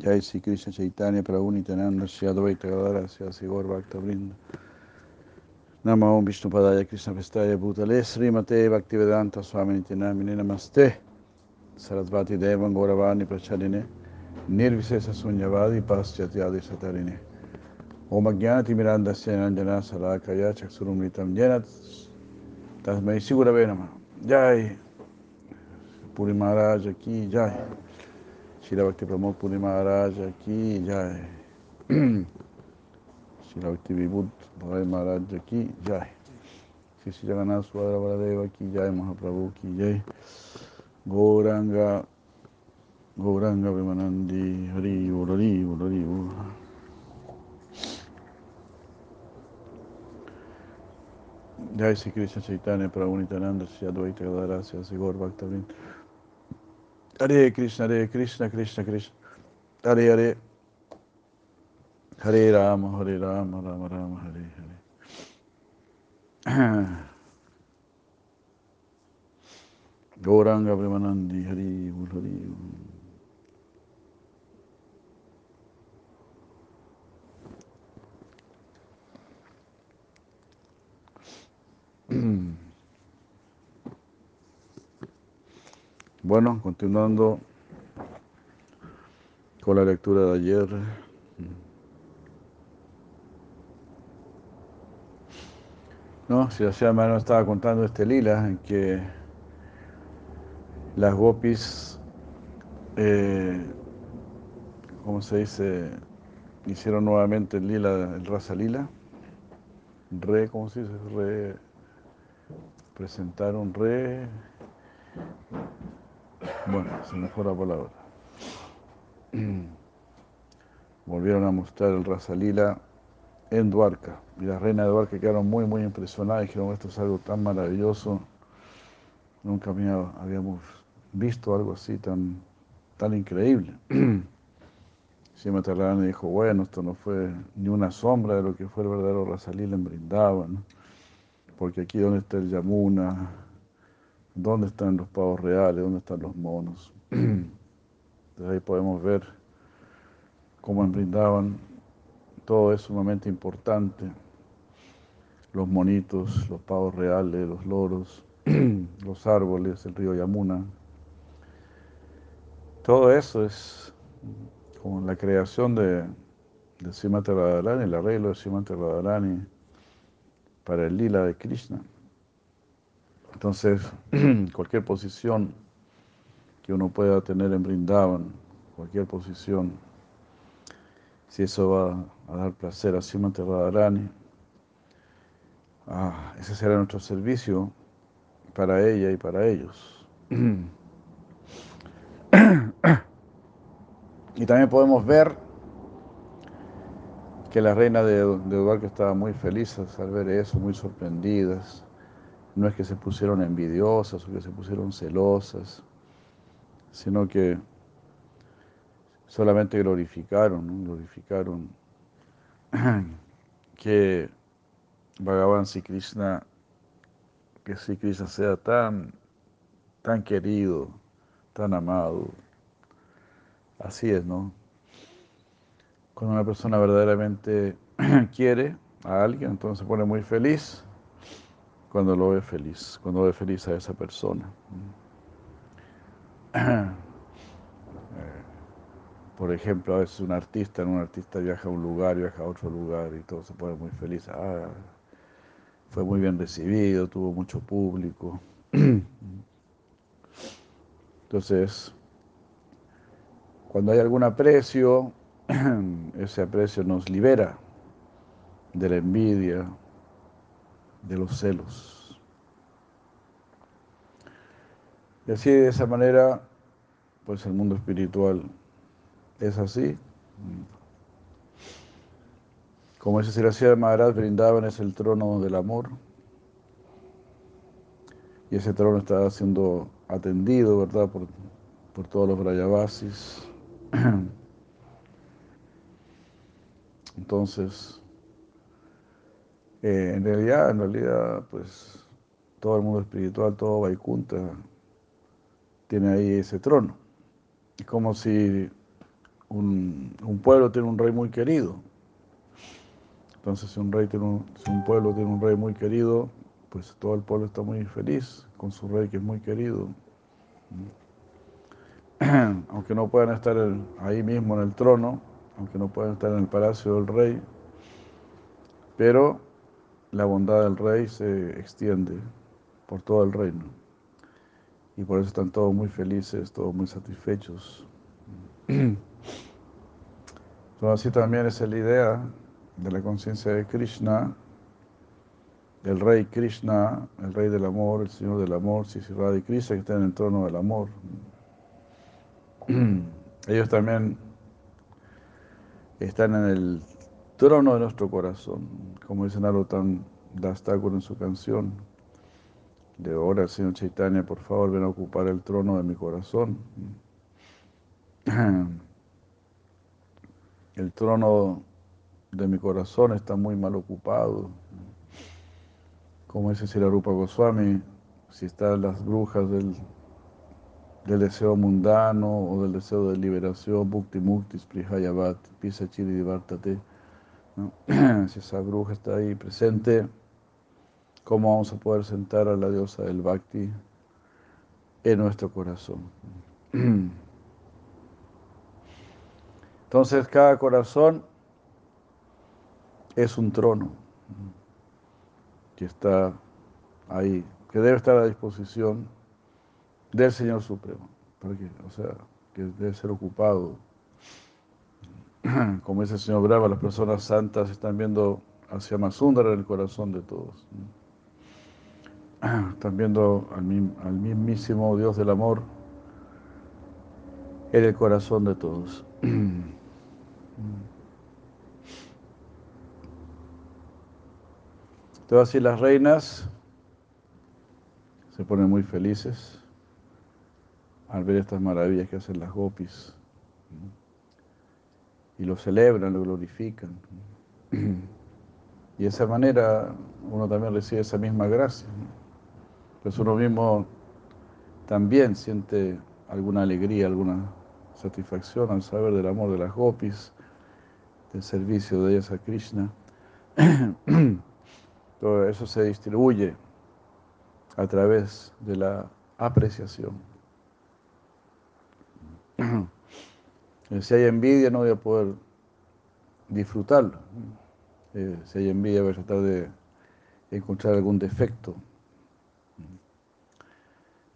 Jai Sri Krishna Chaitanya Prabhu Nityananda Shri Advaita Gadara Shri Asigor Bhakta Vrinda Nama Om Vishnu Padaya Krishna Prestaya Bhutale Srimate Bhaktivedanta Swami Nityanamine Namaste Sarasvati Devan Gauravani Pracharine Nirvisesa Sunyavadi Paschatiyadi Satarine. Om Ajnati Miranda Senanjana Sarakaya Chaksurumritam Jenat Tasmai Sigurave Nama Jai. Puri Maharaj Ki Jai Shila Bhakti Pramod Puri Maharaj Ki Jai Shila Bhakti Vibhut Bhai Maharaj Ki Jai Shri Shri Jagannath Swadra Baladeva Ki Jai Mahaprabhu Ki Jai Gauranga Gauranga Vimanandi Hari Urari Ur Jai Sri Krishna Chaitanya Prabhu Nityananda Shri Advaita Gadara Shri Asigor Bhakta Vrinda Hare Krishna, Hare Krishna, Krishna Krishna, Hare Hare, Hare Rama, Hare Rama, Rama Rama, Hare Hare. Gauranga Premanandi, Hari Ul, Hari Ul. Bueno, continuando con la lectura de ayer. No, si la mano estaba contando este lila en que las gopis, eh, ¿cómo se dice? Hicieron nuevamente el lila, el rasa lila. Re, ¿cómo se dice? Re, presentaron re, bueno, se me fue la palabra. Volvieron a mostrar el Rasalila en Duarca. Y las reinas de Duarca quedaron muy, muy impresionadas. Dijeron, esto es algo tan maravilloso. Nunca habíamos visto algo así tan, tan increíble. Sima Tarrani dijo, bueno, esto no fue ni una sombra de lo que fue el verdadero Rasalila en Brindavan. Porque aquí donde está el Yamuna, ¿Dónde están los pavos reales? ¿Dónde están los monos? Entonces ahí podemos ver cómo Brindaban todo es sumamente importante. Los monitos, los pavos reales, los loros, los árboles, el río Yamuna. Todo eso es como la creación de, de Radharani, el arreglo de Radharani para el lila de Krishna. Entonces, cualquier posición que uno pueda tener en Brindavan, cualquier posición, si eso va a dar placer a Srimati Radharani, ah, ese será nuestro servicio para ella y para ellos. y también podemos ver que la reina de, de estaba muy feliz al ver eso, muy sorprendidas no es que se pusieron envidiosas o que se pusieron celosas, sino que solamente glorificaron, glorificaron que Bhagavan Sri Krishna, que Sri Krishna sea tan, tan querido, tan amado. Así es, ¿no? Cuando una persona verdaderamente quiere a alguien, entonces se pone muy feliz cuando lo ve feliz, cuando ve feliz a esa persona. Por ejemplo, a veces un artista, un artista viaja a un lugar, viaja a otro lugar y todo se pone muy feliz. Ah, fue muy bien recibido, tuvo mucho público. Entonces, cuando hay algún aprecio, ese aprecio nos libera de la envidia, de los celos. Y así de esa manera, pues el mundo espiritual es así. Como ese Siracía de Maharaj, brindaban es el trono del amor. Y ese trono está siendo atendido, ¿verdad?, por, por todos los Brayavasis. Entonces, eh, en realidad, en realidad, pues todo el mundo espiritual, todo Vaikunta tiene ahí ese trono. Es como si un, un pueblo tiene un rey muy querido. Entonces, si un, rey tiene un, si un pueblo tiene un rey muy querido, pues todo el pueblo está muy feliz con su rey que es muy querido. Aunque no puedan estar ahí mismo en el trono, aunque no puedan estar en el palacio del rey, pero la bondad del rey se extiende por todo el reino. Y por eso están todos muy felices, todos muy satisfechos. Entonces así también es la idea de la conciencia de Krishna, el rey Krishna, el rey del amor, el señor del amor, Sisirada Krishna, que está en el trono del amor. Ellos también están en el trono de nuestro corazón, como dice Narottam Dastakur en su canción. De ahora, Señor Chaitanya, por favor, ven a ocupar el trono de mi corazón. El trono de mi corazón está muy mal ocupado. Como dice Sirarupa Goswami, si están las brujas del, del deseo mundano o del deseo de liberación, Bhukti Mukti, Sprihayavat, Pisa Chiri Divartate, si esa bruja está ahí presente, ¿cómo vamos a poder sentar a la diosa del Bhakti en nuestro corazón? Entonces cada corazón es un trono que está ahí, que debe estar a disposición del Señor Supremo, o sea, que debe ser ocupado. Como dice el Señor Brava, las personas santas están viendo hacia Masundara en el corazón de todos. Están viendo al, mismísimo Dios del amor en el corazón de todos. Entonces así las reinas se ponen muy felices al ver estas maravillas que hacen las gopis y lo celebran, lo glorifican. Y de esa manera uno también recibe esa misma gracia. Pues uno mismo también siente alguna alegría, alguna satisfacción al saber del amor de las gopis, del servicio de ellas a Krishna. Todo eso se distribuye a través de la apreciación. Si hay envidia no voy a poder disfrutarlo. Eh, si hay envidia voy a tratar de encontrar algún defecto.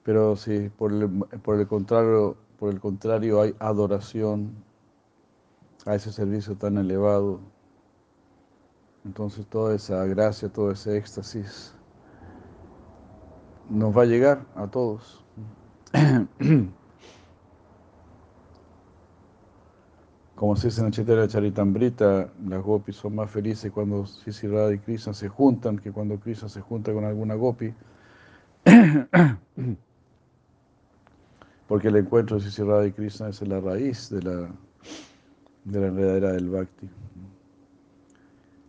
Pero si por el, por el contrario, por el contrario hay adoración a ese servicio tan elevado, entonces toda esa gracia, todo ese éxtasis nos va a llegar a todos. Como se dice en el Chaitanya Charitambrita, las gopis son más felices cuando Sisi y Krishna se juntan que cuando Krishna se junta con alguna gopi. Porque el encuentro de Sisi y Krishna es la raíz de la, de la enredadera del Bhakti.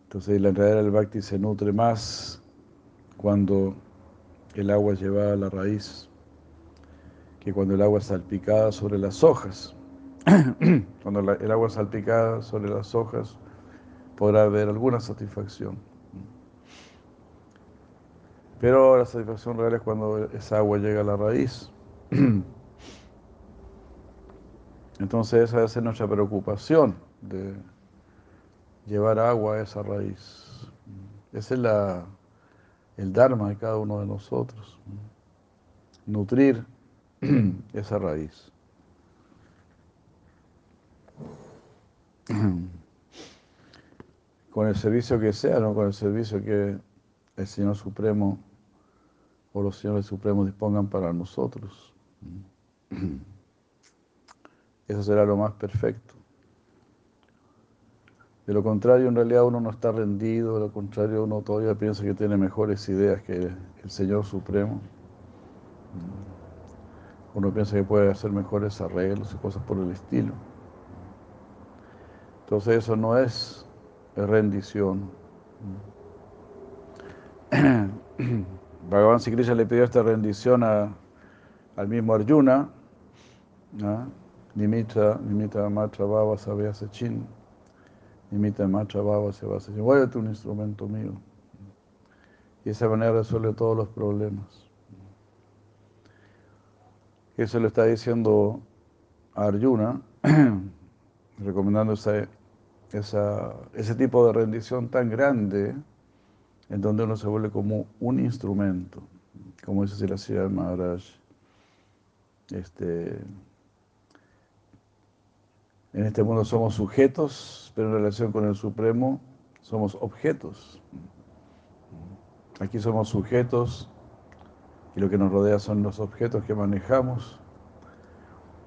Entonces la enredadera del Bhakti se nutre más cuando el agua es llevada a la raíz que cuando el agua es salpicada sobre las hojas. cuando el agua salpicada sobre las hojas podrá haber alguna satisfacción. Pero la satisfacción real es cuando esa agua llega a la raíz. Entonces esa es nuestra preocupación de llevar agua a esa raíz. Ese es el Dharma de cada uno de nosotros. Nutrir esa raíz. Con el servicio que sea, ¿no? con el servicio que el Señor Supremo o los señores supremos dispongan para nosotros. Eso será lo más perfecto. De lo contrario, en realidad uno no está rendido, de lo contrario, uno todavía piensa que tiene mejores ideas que el Señor Supremo. Uno piensa que puede hacer mejores arreglos y cosas por el estilo. Entonces eso no es rendición. Bhagavan Sikrishna le pidió esta rendición al mismo Arjuna, Nimita, Nimita Matra Baba Chin, Nimita Matra Baba Chin. Vuelve un instrumento mío. Y de esa manera resuelve todos los problemas. Eso le está diciendo a Arjuna, recomendando esa, ese tipo de rendición tan grande, en donde uno se vuelve como un instrumento, como dice la ciudad Maharaj. Este, en este mundo somos sujetos, pero en relación con el Supremo somos objetos. Aquí somos sujetos y lo que nos rodea son los objetos que manejamos.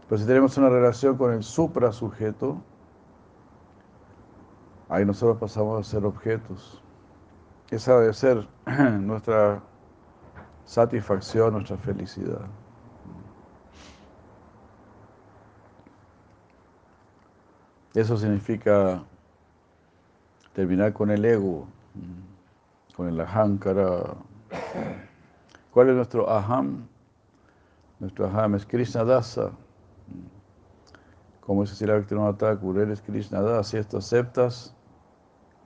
Pero si tenemos una relación con el supra-sujeto, ahí nosotros pasamos a ser objetos. Esa debe ser nuestra satisfacción, nuestra felicidad. Eso significa terminar con el ego, con el ahankara. ¿Cuál es nuestro aham? Nuestro aham es Krishna Dasa. Como dice Sila Bhaktivinoda Thakur, eres Krishna Dasa, si esto aceptas,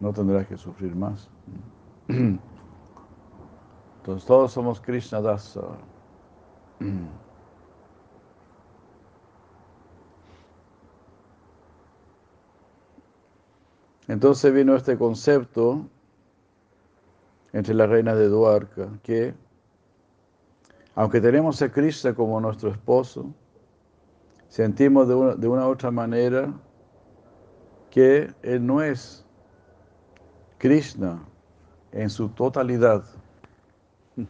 no tendrás que sufrir más. Entonces todos somos Krishna Dasa. Entonces vino este concepto entre las reinas de Duarca, que aunque tenemos a Krishna como nuestro esposo, sentimos de una, de una otra manera que Él no es Krishna en su totalidad.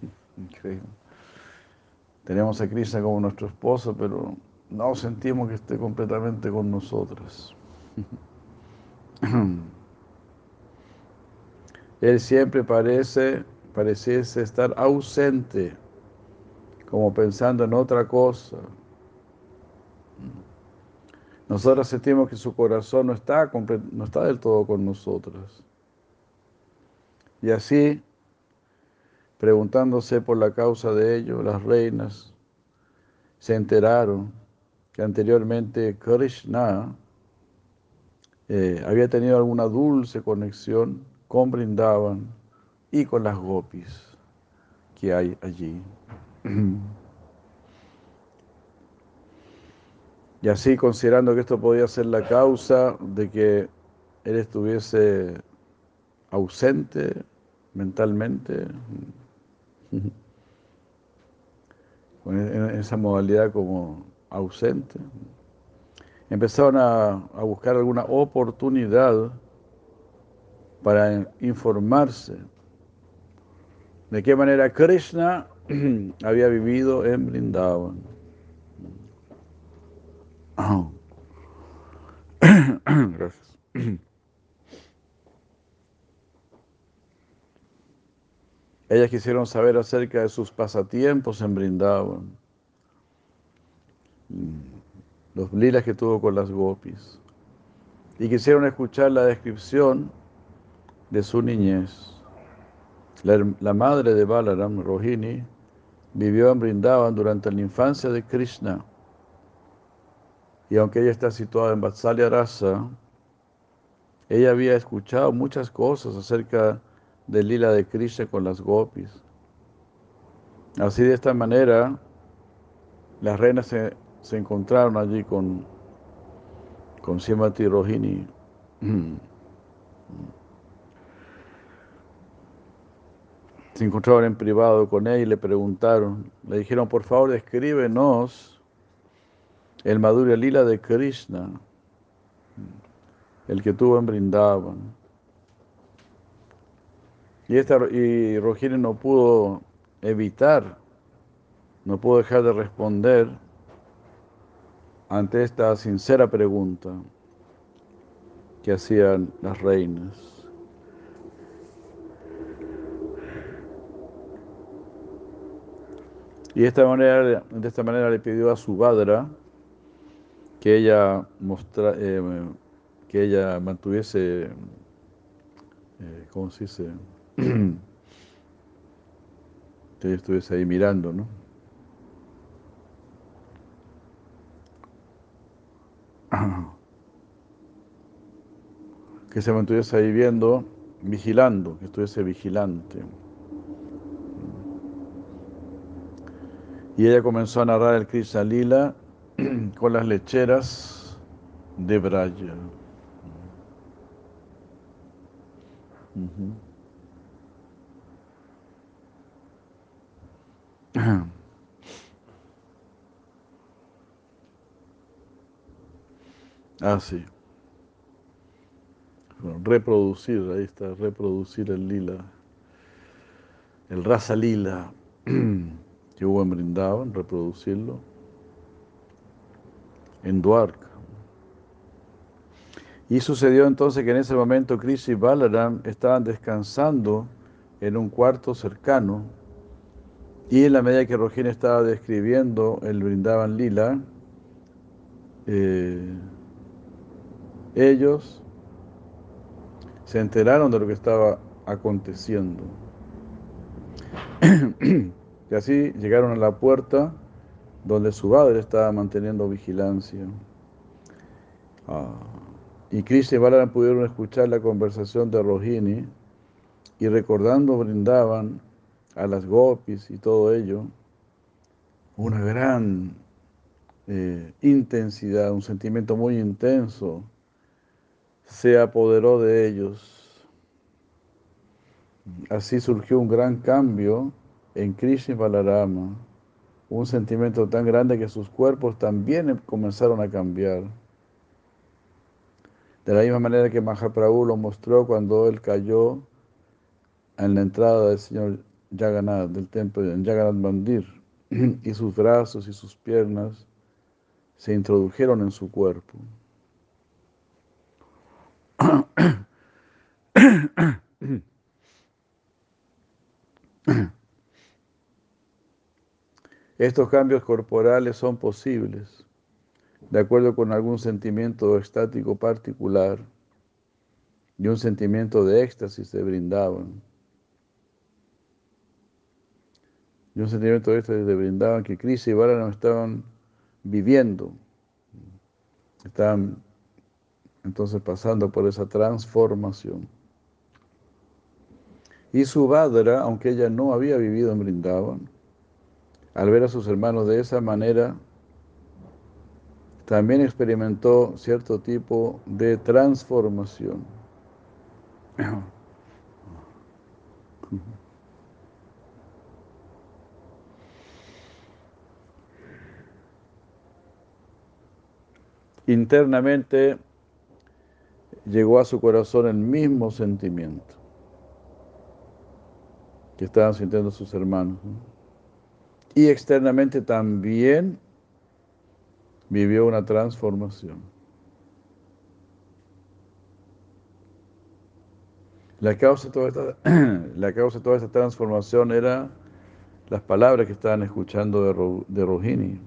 Tenemos a Krishna como nuestro esposo, pero no sentimos que esté completamente con nosotros. Él siempre parece, pareciese estar ausente, como pensando en otra cosa. Nosotros sentimos que su corazón no está, no está del todo con nosotros. Y así, preguntándose por la causa de ello, las reinas se enteraron que anteriormente Krishna eh, había tenido alguna dulce conexión con Brindavan y con las gopis que hay allí. Y así, considerando que esto podía ser la causa de que él estuviese ausente mentalmente, en esa modalidad como ausente, empezaron a, buscar alguna oportunidad para informarse de qué manera Krishna había vivido en Brindavan. Gracias. Ellas quisieron saber acerca de sus pasatiempos en Brindavan los lilas que tuvo con las gopis. Y quisieron escuchar la descripción de su niñez. La, madre de Balaram, Rohini, vivió en Brindavan durante la infancia de Krishna. Y aunque ella está situada en Vatsalya Rasa, ella había escuchado muchas cosas acerca del lila de Krishna con las gopis. Así de esta manera, las reinas se se encontraron allí con, con Siemati Rohini. Se encontraron en privado con él y le preguntaron, le dijeron, por favor, descríbenos el Madhurya Lila de Krishna, el que tuvo en Brindavan. Y, esta, y no pudo evitar, no pudo dejar de responder ante esta sincera pregunta que hacían las reinas. Y de esta manera, de esta manera le pidió a su Badra que ella, mostra, eh, que ella mantuviese, eh, ¿cómo se dice? que estuviese ahí mirando, ¿no? que se mantuviese ahí viendo, vigilando, que estuviese vigilante. Y ella comenzó a narrar el Krishna Lila con las lecheras de Braya. Ah, sí. reproducir, ahí está, reproducir el lila, el raza lila que hubo en Brindavan, reproducirlo en Dwarka. Y sucedió entonces que en ese momento Krishna y Balaram estaban descansando en un cuarto cercano y en la medida que Rohini estaba describiendo el Brindavan Lila, eh, ellos se enteraron de lo que estaba aconteciendo. y así llegaron a la puerta donde su padre estaba manteniendo vigilancia. Ah, y Krishna y Balaram pudieron escuchar la conversación de Rohini y recordando brindaban a las gopis y todo ello, una gran eh, intensidad, un sentimiento muy intenso se apoderó de ellos. Así surgió un gran cambio en Krishna y Balarama, un sentimiento tan grande que sus cuerpos también comenzaron a cambiar. De la misma manera que Mahaprabhu lo mostró cuando él cayó en la entrada del señor Jagannath, del templo en Jagannath Mandir, y sus brazos y sus piernas se introdujeron en su cuerpo. Estos cambios corporales son posibles de acuerdo con algún sentimiento estático particular y un sentimiento de éxtasis se brindaban. Y un sentimiento de éxtasis se brindaban que Cris y no estaban viviendo, estaban entonces pasando por esa transformación. Y su Badra, aunque ella no había vivido en Brindavan, al ver a sus hermanos de esa manera, también experimentó cierto tipo de transformación. Internamente llegó a su corazón el mismo sentimiento que estaban sintiendo sus hermanos. Y externamente también vivió una transformación. La causa, de toda esta, la causa de toda esta transformación era las palabras que estaban escuchando de, de Rohini,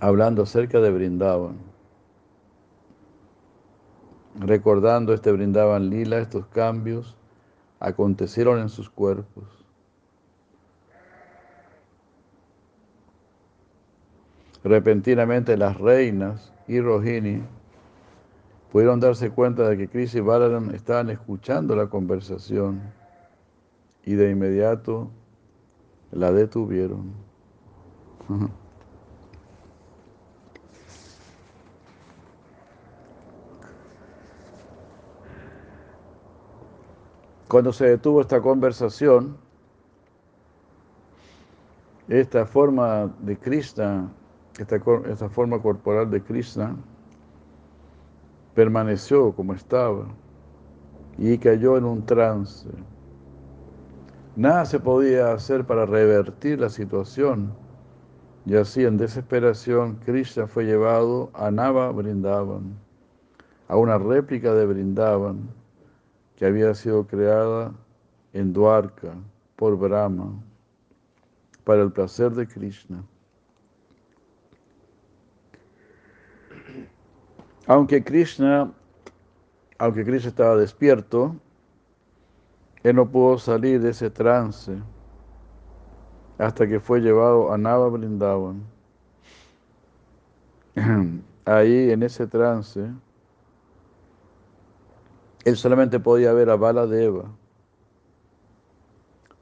hablando acerca de Brindavan recordando este brindaban lila, estos cambios acontecieron en sus cuerpos. Repentinamente las reinas y Rohini pudieron darse cuenta de que Chris y Balaram estaban escuchando la conversación y de inmediato la detuvieron. Cuando se detuvo esta conversación, esta forma de Krishna, esta, forma corporal de Krishna, permaneció como estaba y cayó en un trance. Nada se podía hacer para revertir la situación. Y así, en desesperación, Krishna fue llevado a Nava Brindavan, a una réplica de Brindavan, que había sido creada en Dwarka por Brahma para el placer de Krishna. Aunque Krishna, aunque Krishna estaba despierto, él no pudo salir de ese trance hasta que fue llevado a Nava Brindavan. ahí en ese trance, él solamente podía ver a Baladeva.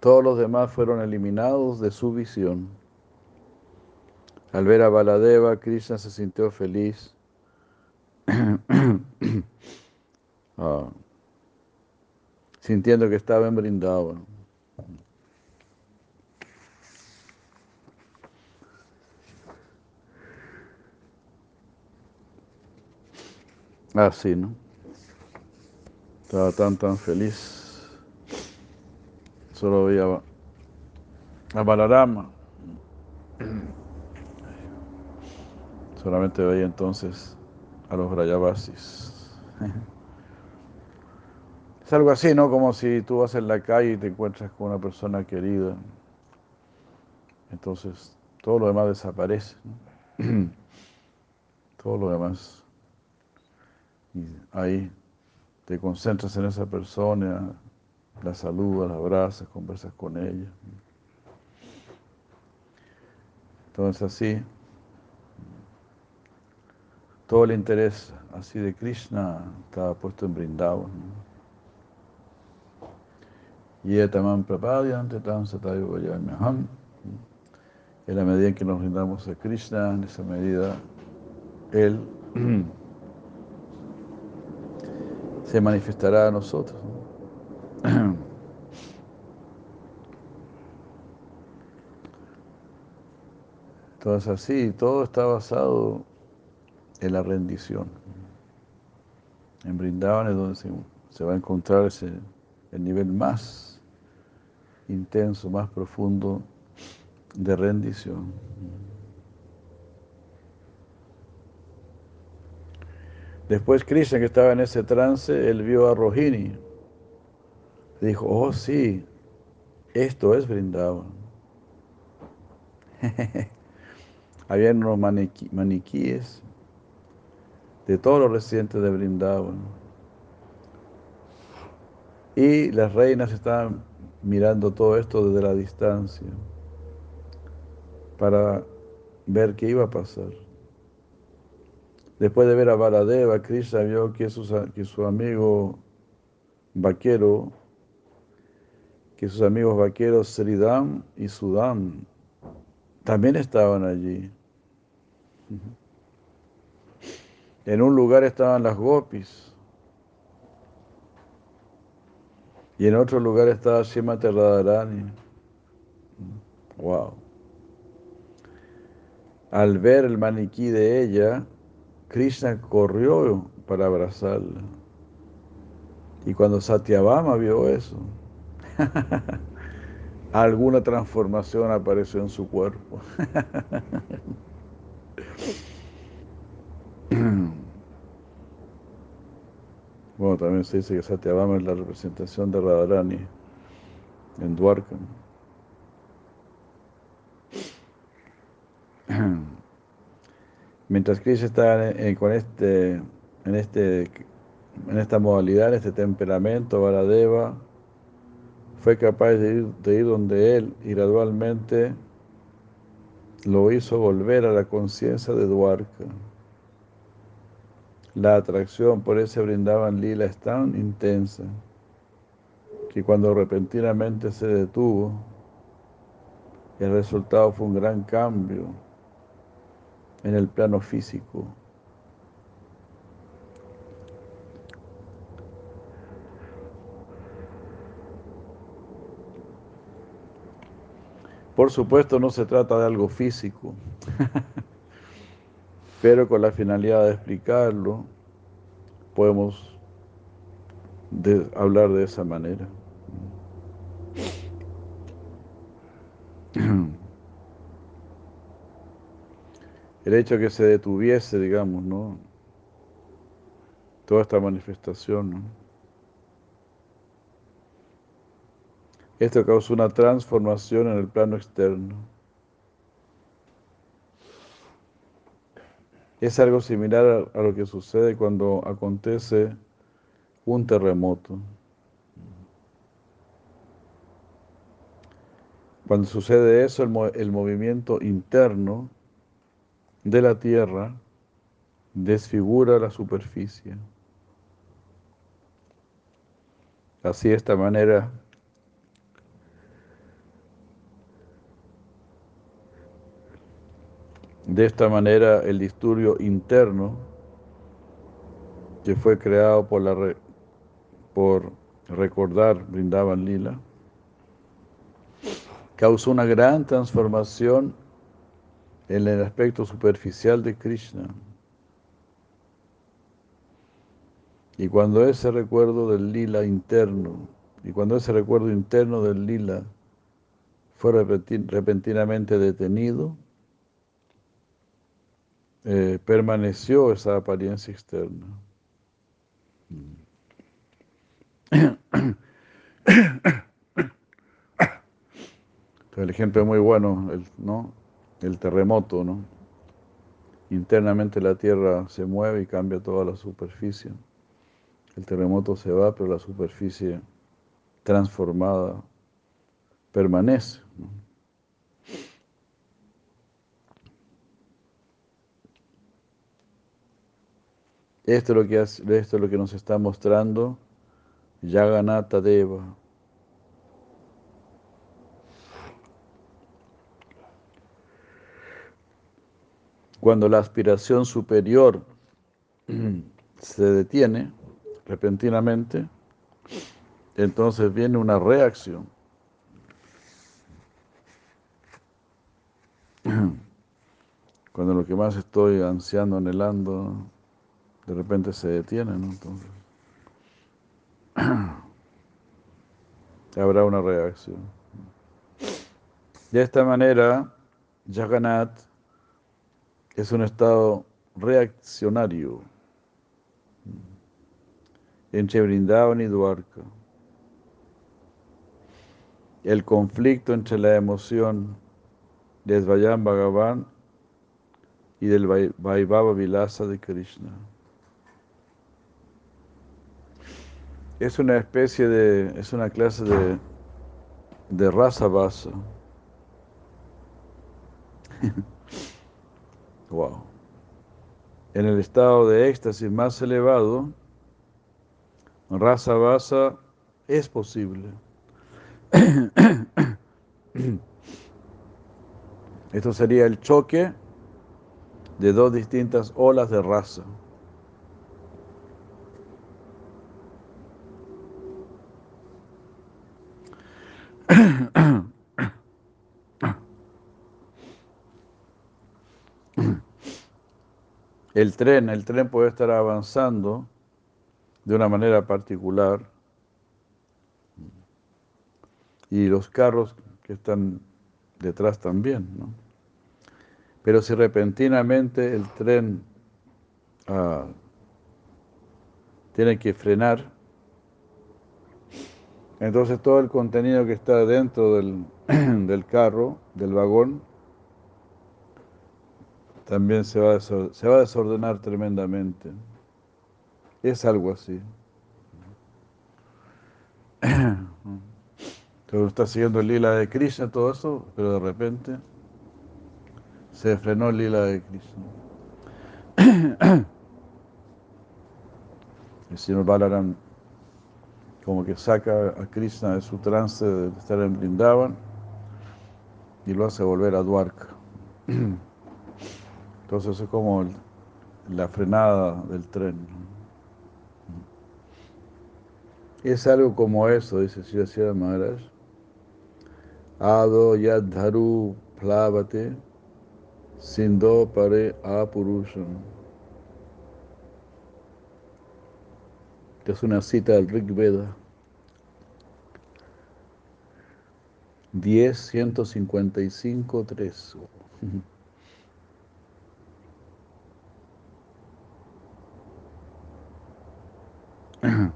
Todos los demás fueron eliminados de su visión. Al ver a Baladeva, Krishna se sintió feliz. Ah, sintiendo que estaba en Brindavan. Ah, sí, ¿no? Estaba tan, tan feliz. Solo veía a Balarama. Solamente veía entonces a los Brayavasis. Es algo así, ¿no? Como si tú vas en la calle y te encuentras con una persona querida. Entonces, todo lo demás desaparece. ¿no? todo lo demás. Y ahí te concentras en esa persona, la saludas, la abrazas, conversas con ella. Entonces así, todo el interés así de Krishna estaba puesto en Brindavan. Y tamam prapadyante tam satayo vayamyaham. En la medida en que nos brindamos a Krishna, en esa medida, Él se manifestará a nosotros. Entonces así, todo está basado en la rendición. En Brindavan es donde se, se va a encontrar ese, el nivel más intenso, más profundo de rendición. Después Krishna, que estaba en ese trance, él vio a Rohini. Dijo, oh sí, esto es Brindavan. Habían unos maniquí, maniquíes de todos los residentes de Brindavan. Y las reinas estaban mirando todo esto desde la distancia para ver qué iba a pasar. Después de ver a Baladeva, Krishna vio que, que su amigo vaquero, que sus amigos vaqueros Sridam y Sudam también estaban allí. En un lugar estaban las gopis y en otro lugar estaba Shimati Radharani. Wow. Al ver el maniquí de ella, Krishna corrió para abrazarla. Y cuando Satyabhama vio eso, alguna transformación apareció en su cuerpo. bueno, también se dice que Satyabhama es la representación de Radharani en Dwarka. Mientras Krishna está con este, en, este, en esta modalidad, en este temperamento, Varadeva fue capaz de ir, de ir donde él y gradualmente lo hizo volver a la conciencia de Dwarka. La atracción por ese brindaban lila es tan intensa que cuando repentinamente se detuvo, el resultado fue un gran cambio en el plano físico. Por supuesto no se trata de algo físico, pero con la finalidad de explicarlo podemos hablar de esa manera. el hecho de que se detuviese, digamos, ¿no? Toda esta manifestación. Esto causó una transformación en el plano externo. Es algo similar a, lo que sucede cuando acontece un terremoto. Cuando sucede eso, el, el movimiento interno de la tierra desfigura la superficie. Así de esta manera de esta manera el disturbio interno que fue creado por la por recordar brindaban lila causó una gran transformación en el aspecto superficial de Krishna. Y cuando ese recuerdo del lila interno, y cuando ese recuerdo interno del lila fue repentinamente detenido, eh, permaneció esa apariencia externa. el ejemplo es muy bueno, ¿no? El terremoto, ¿no? Internamente la tierra se mueve y cambia toda la superficie. El terremoto se va, pero la superficie transformada permanece. Esto es, lo que esto es lo que nos está mostrando Yaganata Deva. Cuando la aspiración superior se detiene, repentinamente, entonces viene una reacción. Cuando lo que más estoy ansiando, anhelando, de repente se detiene, ¿no? Entonces, habrá una reacción. De esta manera, Jagannath es un estado reaccionario entre Brindavan y Dwarka. El conflicto entre la emoción de Svayam Bhagavan y del Vaibhava Vilasa de Krishna. Es una especie de, es una clase de, de raza basa. wow. En el estado de éxtasis más elevado, raza basa es posible. Esto sería el choque de dos distintas olas de raza. El tren, el tren puede estar avanzando de una manera particular. Y los carros que están detrás también, ¿no? Pero si repentinamente el tren ah, tiene que frenar, entonces todo el contenido que está dentro del, del carro, del vagón, también se va, se va a desordenar tremendamente. Es algo así. Entonces está siguiendo el lila de Krishna, todo eso, pero de repente se frenó el lila de Krishna. El señor Balaram como que saca a Krishna de su trance de estar en Brindavan y lo hace volver a Dwarka. Entonces es como la frenada del tren. Es algo como eso, dice Sri Maharaj. Ado yadharu plavate sindo pare apurusham. es una cita del Rig Veda. 10, 155, 3.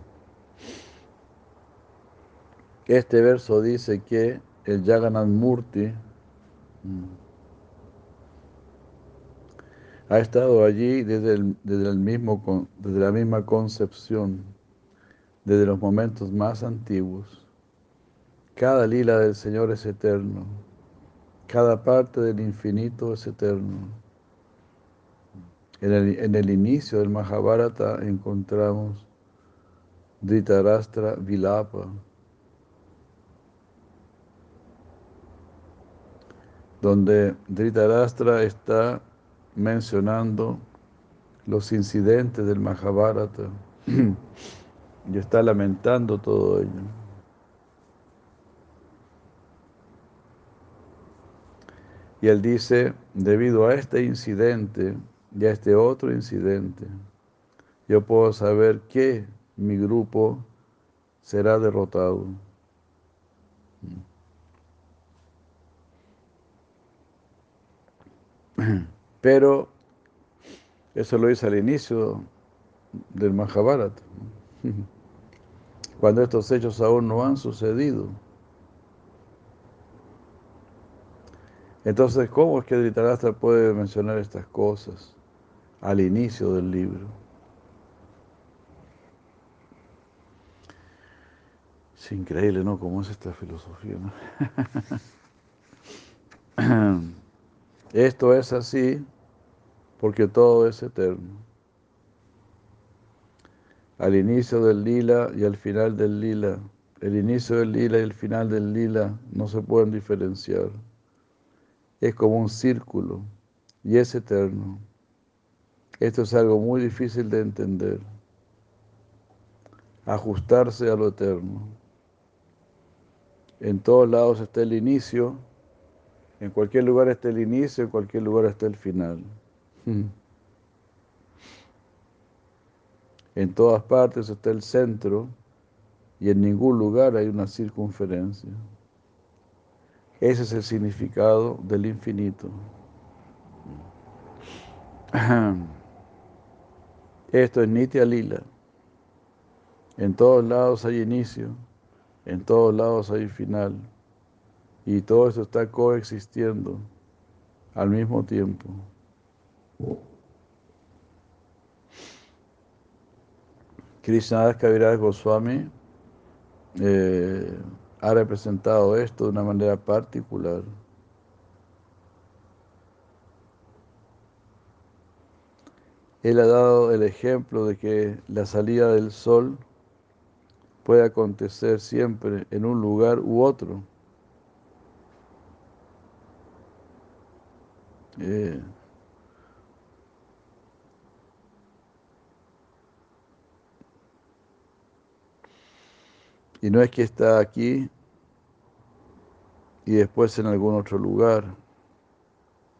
Este verso dice que el Jagannath Murti mm, ha estado allí desde, el, desde, el mismo, desde la misma concepción, desde los momentos más antiguos. Cada lila del Señor es eterno, cada parte del infinito es eterno. En el, en el inicio del Mahabharata encontramos Dhritarashtra Vilapa, donde Dhritarashtra está mencionando los incidentes del Mahabharata y está lamentando todo ello. Y él dice, debido a este incidente y a este otro incidente, yo puedo saber que mi grupo será derrotado. Pero eso lo hice al inicio del Mahabharata, cuando estos hechos aún no han sucedido. Entonces, ¿cómo es que Dhritarashtra puede mencionar estas cosas al inicio del libro? Es increíble, ¿no? ¿Cómo es esta filosofía? ¿no? Esto es así porque todo es eterno. Al inicio del lila y al final del lila, el inicio del lila y el final del lila no se pueden diferenciar. Es como un círculo y es eterno. Esto es algo muy difícil de entender. Ajustarse a lo eterno. En todos lados está el inicio, en cualquier lugar está el inicio, en cualquier lugar está el final. En todas partes está el centro y en ningún lugar hay una circunferencia. Ese es el significado del infinito. Esto es Nitya Lila. En todos lados hay inicio, en todos lados hay final. Y todo esto está coexistiendo al mismo tiempo. Krishnadas Kaviraj Goswami eh, ha representado esto de una manera particular. Él ha dado el ejemplo de que la salida del sol puede acontecer siempre en un lugar u otro. Eh, y no es que está aquí y después en algún otro lugar.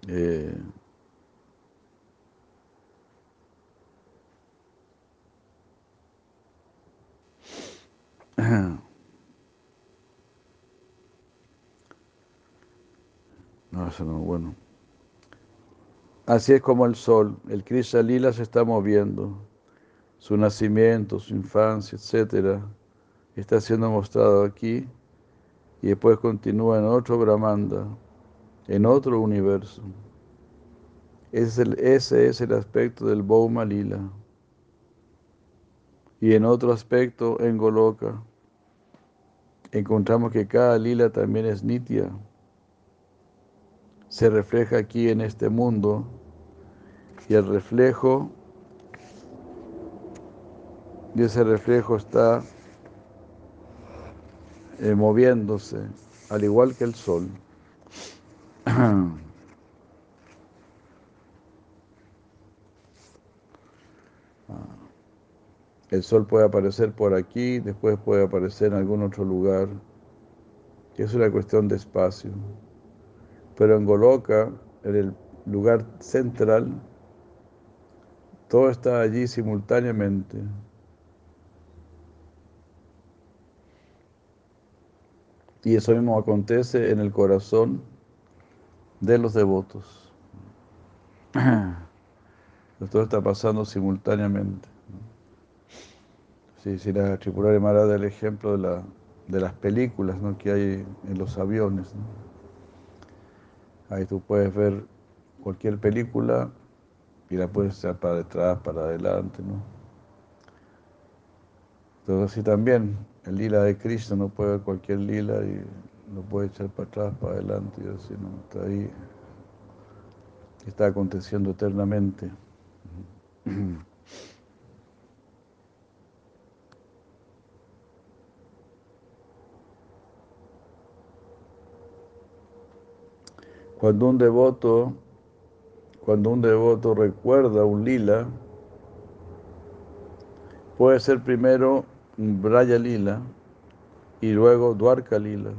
Eh, no, eso no, bueno. Así es como el sol, el Krishna Lila se está moviendo, su nacimiento, su infancia, etcétera, está siendo mostrado aquí y después continúa en otro Brahmanda, en otro universo. Ese es el, aspecto del Bhauma Lila. Y en otro aspecto, en Goloka, encontramos que cada lila también es nitya. Se refleja aquí en este mundo y el reflejo, y ese reflejo está eh, moviéndose, al igual que el sol. El sol puede aparecer por aquí, después puede aparecer en algún otro lugar. Es una cuestión de espacio. Pero en Goloka, en el lugar central, todo está allí simultáneamente. Y eso mismo acontece en el corazón de los devotos. Todo está pasando simultáneamente. Sí, si la Tripurari Mara da el ejemplo de, la, de las películas que hay en los aviones. Ahí tú puedes ver cualquier película y la puedes echar para detrás, para adelante. ¿no? Entonces así también, el lila de Cristo no puede ver cualquier lila y lo puede echar para atrás, para adelante, y así, ¿no? Está ahí, está aconteciendo eternamente. Cuando un devoto, cuando un devoto recuerda un lila, puede ser primero Braya lila y luego Dwarka lila.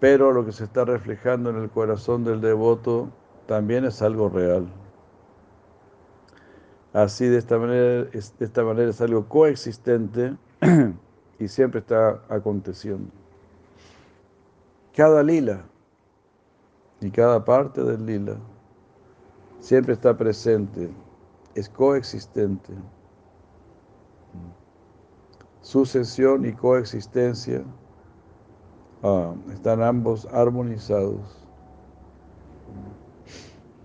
Pero lo que se está reflejando en el corazón del devoto también es algo real. Así de esta manera, de esta manera es algo coexistente y siempre está aconteciendo. Cada lila y cada parte del lila siempre está presente, es coexistente. Sucesión y coexistencia ah, están ambos armonizados.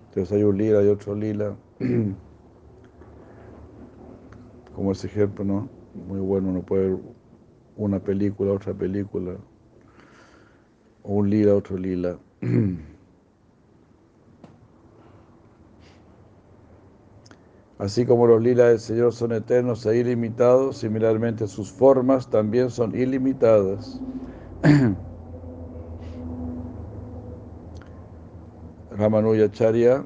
Entonces hay un lila y otro lila. Como ese ejemplo, ¿no? Muy bueno, uno puede ver una película, otra película un lila, otro lila. Así como los lilas del Señor son eternos e ilimitados, similarmente sus formas también son ilimitadas. Ramanuja Charya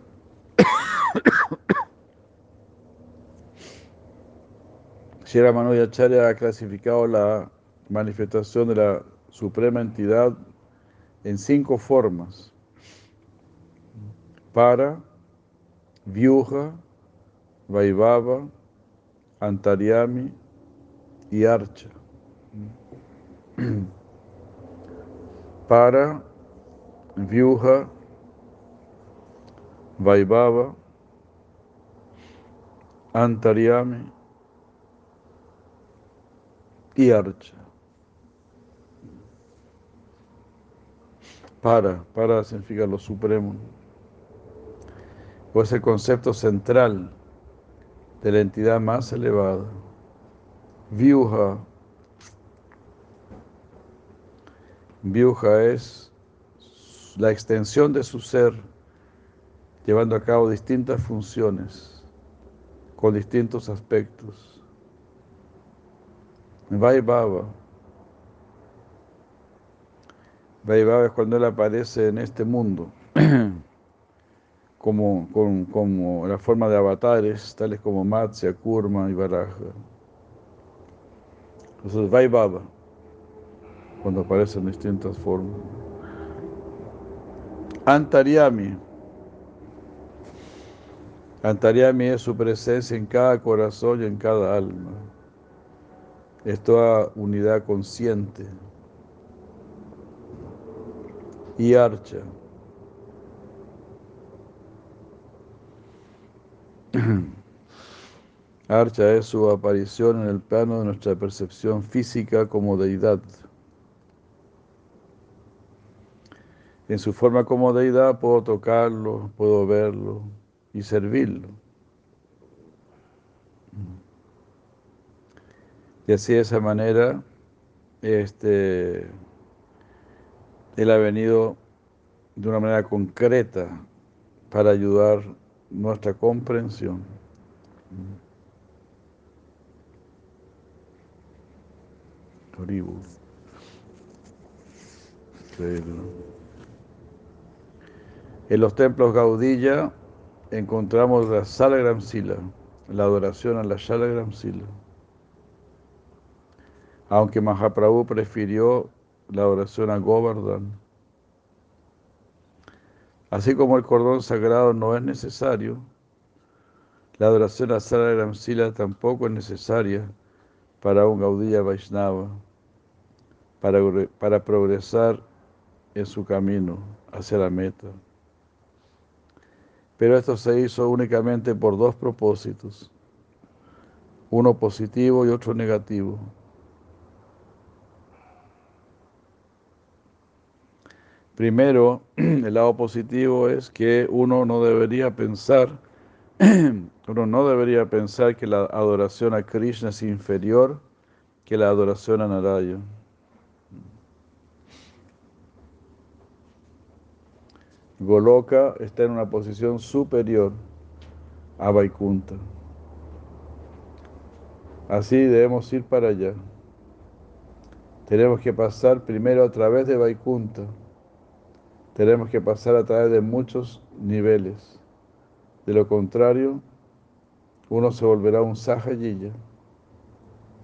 Si Ramanuja Charya ha clasificado la manifestación de la suprema entidad en cinco formas. Para, Vyuha, Vaivava, Antaryami y Archa. Para, Vyuha, Vaivava, Antaryami y Archa. Para, para significa lo supremo. O es el concepto central de la entidad más elevada. Vyuha. Vyuha es la extensión de su ser, llevando a cabo distintas funciones, con distintos aspectos. Vaibhava Vaivava es cuando él aparece en este mundo, como, como la forma de avatares, tales como Matsya, Kurma y Baraja. Entonces, Vaivava, cuando aparece en distintas formas. Antaryami. Antaryami es su presencia en cada corazón y en cada alma. Es toda unidad consciente y Archa. Archa es su aparición en el plano de nuestra percepción física como deidad. En su forma como deidad puedo tocarlo, puedo verlo y servirlo. Y así de esa manera, este, él ha venido de una manera concreta para ayudar nuestra comprensión. En los templos Gaudilla encontramos la Salagram Sila, la adoración a la Salagram Sila. Aunque Mahaprabhu prefirió la oración a Govardhan. Así como el cordón sagrado no es necesario, la adoración a Sara tampoco es necesaria para un Gaudilla Vaishnava, para, para progresar en su camino hacia la meta. Pero esto se hizo únicamente por dos propósitos, uno positivo y otro negativo. Primero, el lado positivo es que uno no debería pensar, uno no debería pensar que la adoración a Krishna es inferior que la adoración a Narayana. Goloka está en una posición superior a Vaikunta. Así debemos ir para allá. Tenemos que pasar primero a través de Vaikunta. Tenemos que pasar a través de muchos niveles. De lo contrario, uno se volverá un Sahayilla.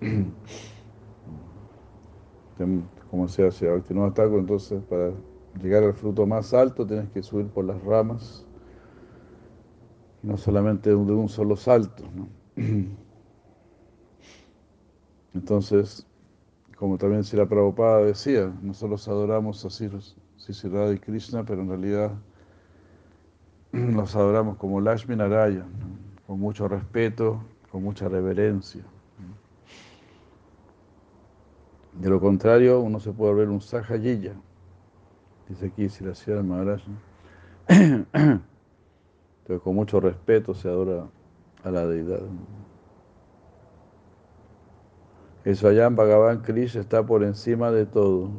Como se hace no ataco, entonces para llegar al fruto más alto tienes que subir por las ramas, no solamente de un solo salto. Entonces, como también Sila Prabhupada decía, nosotros adoramos a Sisirada y Krishna, pero en realidad los adoramos como Lashmi Narayana, con mucho respeto, con mucha reverencia. De lo contrario, uno se puede ver un Sahayilla, dice aquí Siracía Maharaj. Entonces, con mucho respeto se adora a la deidad. El Swayam Bhagavan Krishna está por encima de todo.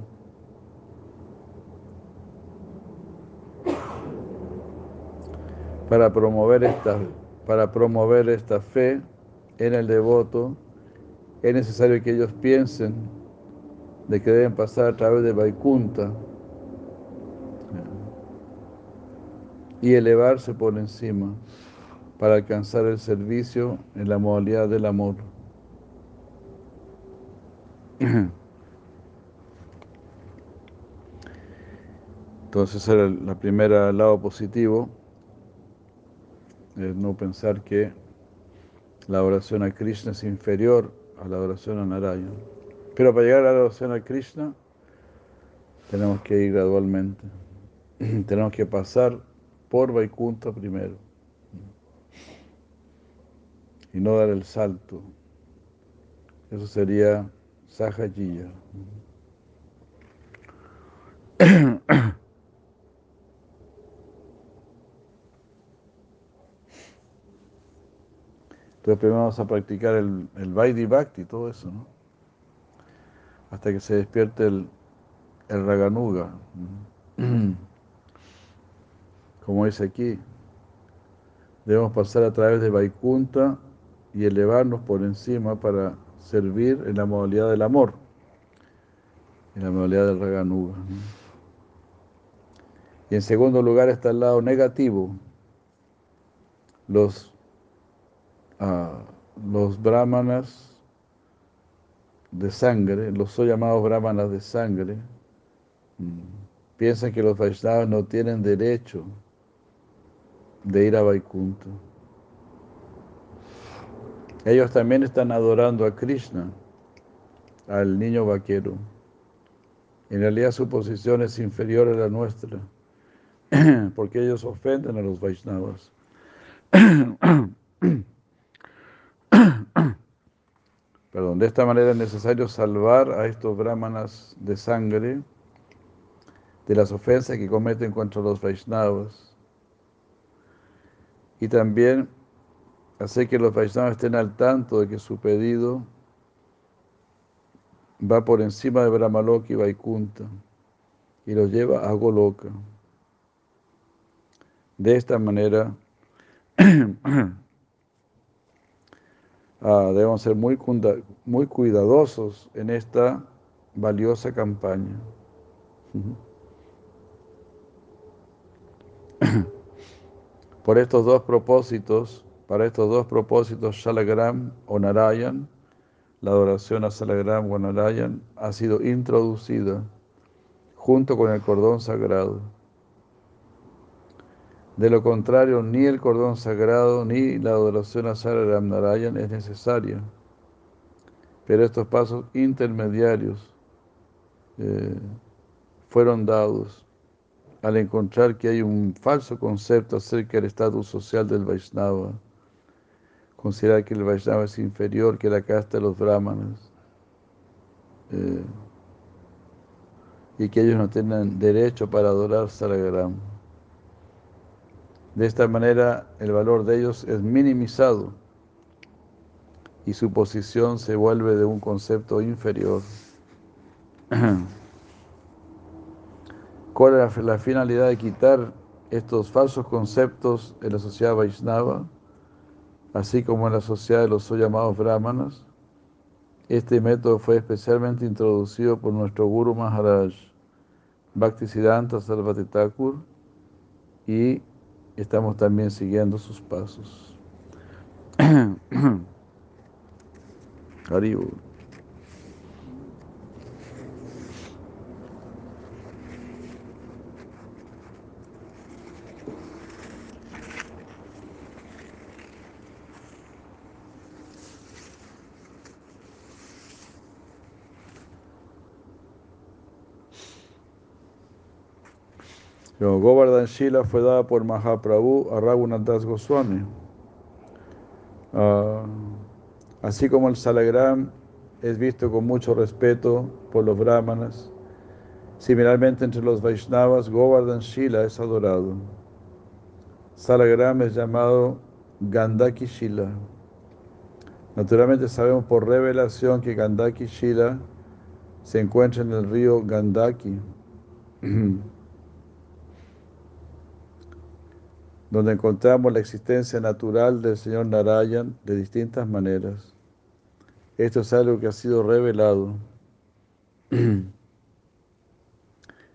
Para promover esta, para promover esta fe en el devoto, es necesario que ellos piensen de que deben pasar a través de Vaikunta y elevarse por encima para alcanzar el servicio en la modalidad del amor. Entonces era la primera lado positivo, es no pensar que la oración a Krishna es inferior a la oración a Narayana. Pero para llegar a la oración a Krishna tenemos que ir gradualmente. tenemos que pasar por Vaikunta primero y no dar el salto. Eso sería Sahajiya. Entonces primero vamos a practicar el, el Vaidhi Bhakti, todo eso, ¿no? Hasta que se despierte el, el Raganuga. Como dice aquí, debemos pasar a través de Vaikunta y elevarnos por encima para servir en la modalidad del amor, en la modalidad del raganuga. Y en segundo lugar está el lado negativo, los, los brahmanas de sangre, los so llamados brahmanas de sangre, mm, piensan que los Vaishnavas no tienen derecho de ir a Vaikunta. Ellos también están adorando a Krishna, al niño vaquero. En realidad su posición es inferior a la nuestra, porque ellos ofenden a los Vaishnavas. Perdón, de esta manera es necesario salvar a estos brahmanas de sangre de las ofensas que cometen contra los Vaishnavas. Y también hacer que los Vaishnavas estén al tanto de que su pedido va por encima de Brahmaloka y Vaikunta y los lleva a Goloka. De esta manera, ah, debemos ser muy, muy cuidadosos en esta valiosa campaña. Por estos dos propósitos, para estos dos propósitos, Shalagram o Narayan, la adoración a Shalagram o Narayan, ha sido introducida junto con el cordón sagrado. De lo contrario, ni el cordón sagrado ni la adoración a Shalagram Narayan es necesaria. Pero estos pasos intermediarios eh, fueron dados al encontrar que hay un falso concepto acerca del estatus social del Vaishnava considerar que el Vaishnava es inferior que la casta de los brahmanas eh, y que ellos no tienen derecho para adorar Saragram. De esta manera el valor de ellos es minimizado y su posición se vuelve de un concepto inferior. ¿Cuál es la finalidad de quitar estos falsos conceptos en la sociedad Vaishnava, así como en la sociedad de los llamados brahmanas, este método fue especialmente introducido por nuestro Guru Maharaj, Bhaktisiddhanta Sarvati Thakur, y estamos también siguiendo sus pasos. Haribur. Govardhan Shila fue dada por Mahaprabhu a Raghunath Das Goswami. Uh, así como el Salagram es visto con mucho respeto por los brahmanas, similarmente entre los Vaishnavas, Govardhan Shila es adorado. Salagram es llamado Gandaki Shila. Naturalmente sabemos por revelación que Gandaki Shila se encuentra en el río Gandaki. donde encontramos la existencia natural del Señor Narayan de distintas maneras. Esto es algo que ha sido revelado.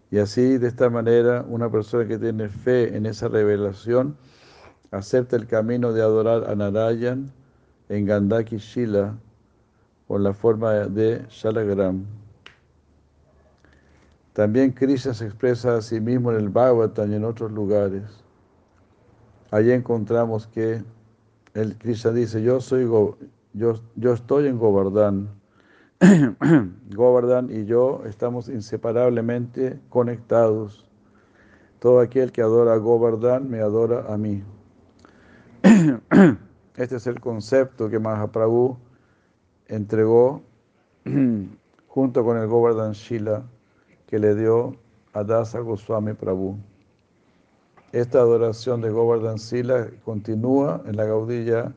Y así, de esta manera, una persona que tiene fe en esa revelación acepta el camino de adorar a Narayan en Gandaki Shila con la forma de Shalagram. También Krishna se expresa a sí mismo en el Bhagavatam y en otros lugares. Allí encontramos que el Krishna dice, yo soy yo, yo estoy en Govardhan. Govardhan y yo estamos inseparablemente conectados. Todo aquel que adora a Govardhan me adora a mí. Este es el concepto que Mahaprabhu entregó junto con el Govardhan Shila que le dio a Dasa Goswami Prabhu. Esta adoración de Govardhan Sila continúa en la Gaudilla,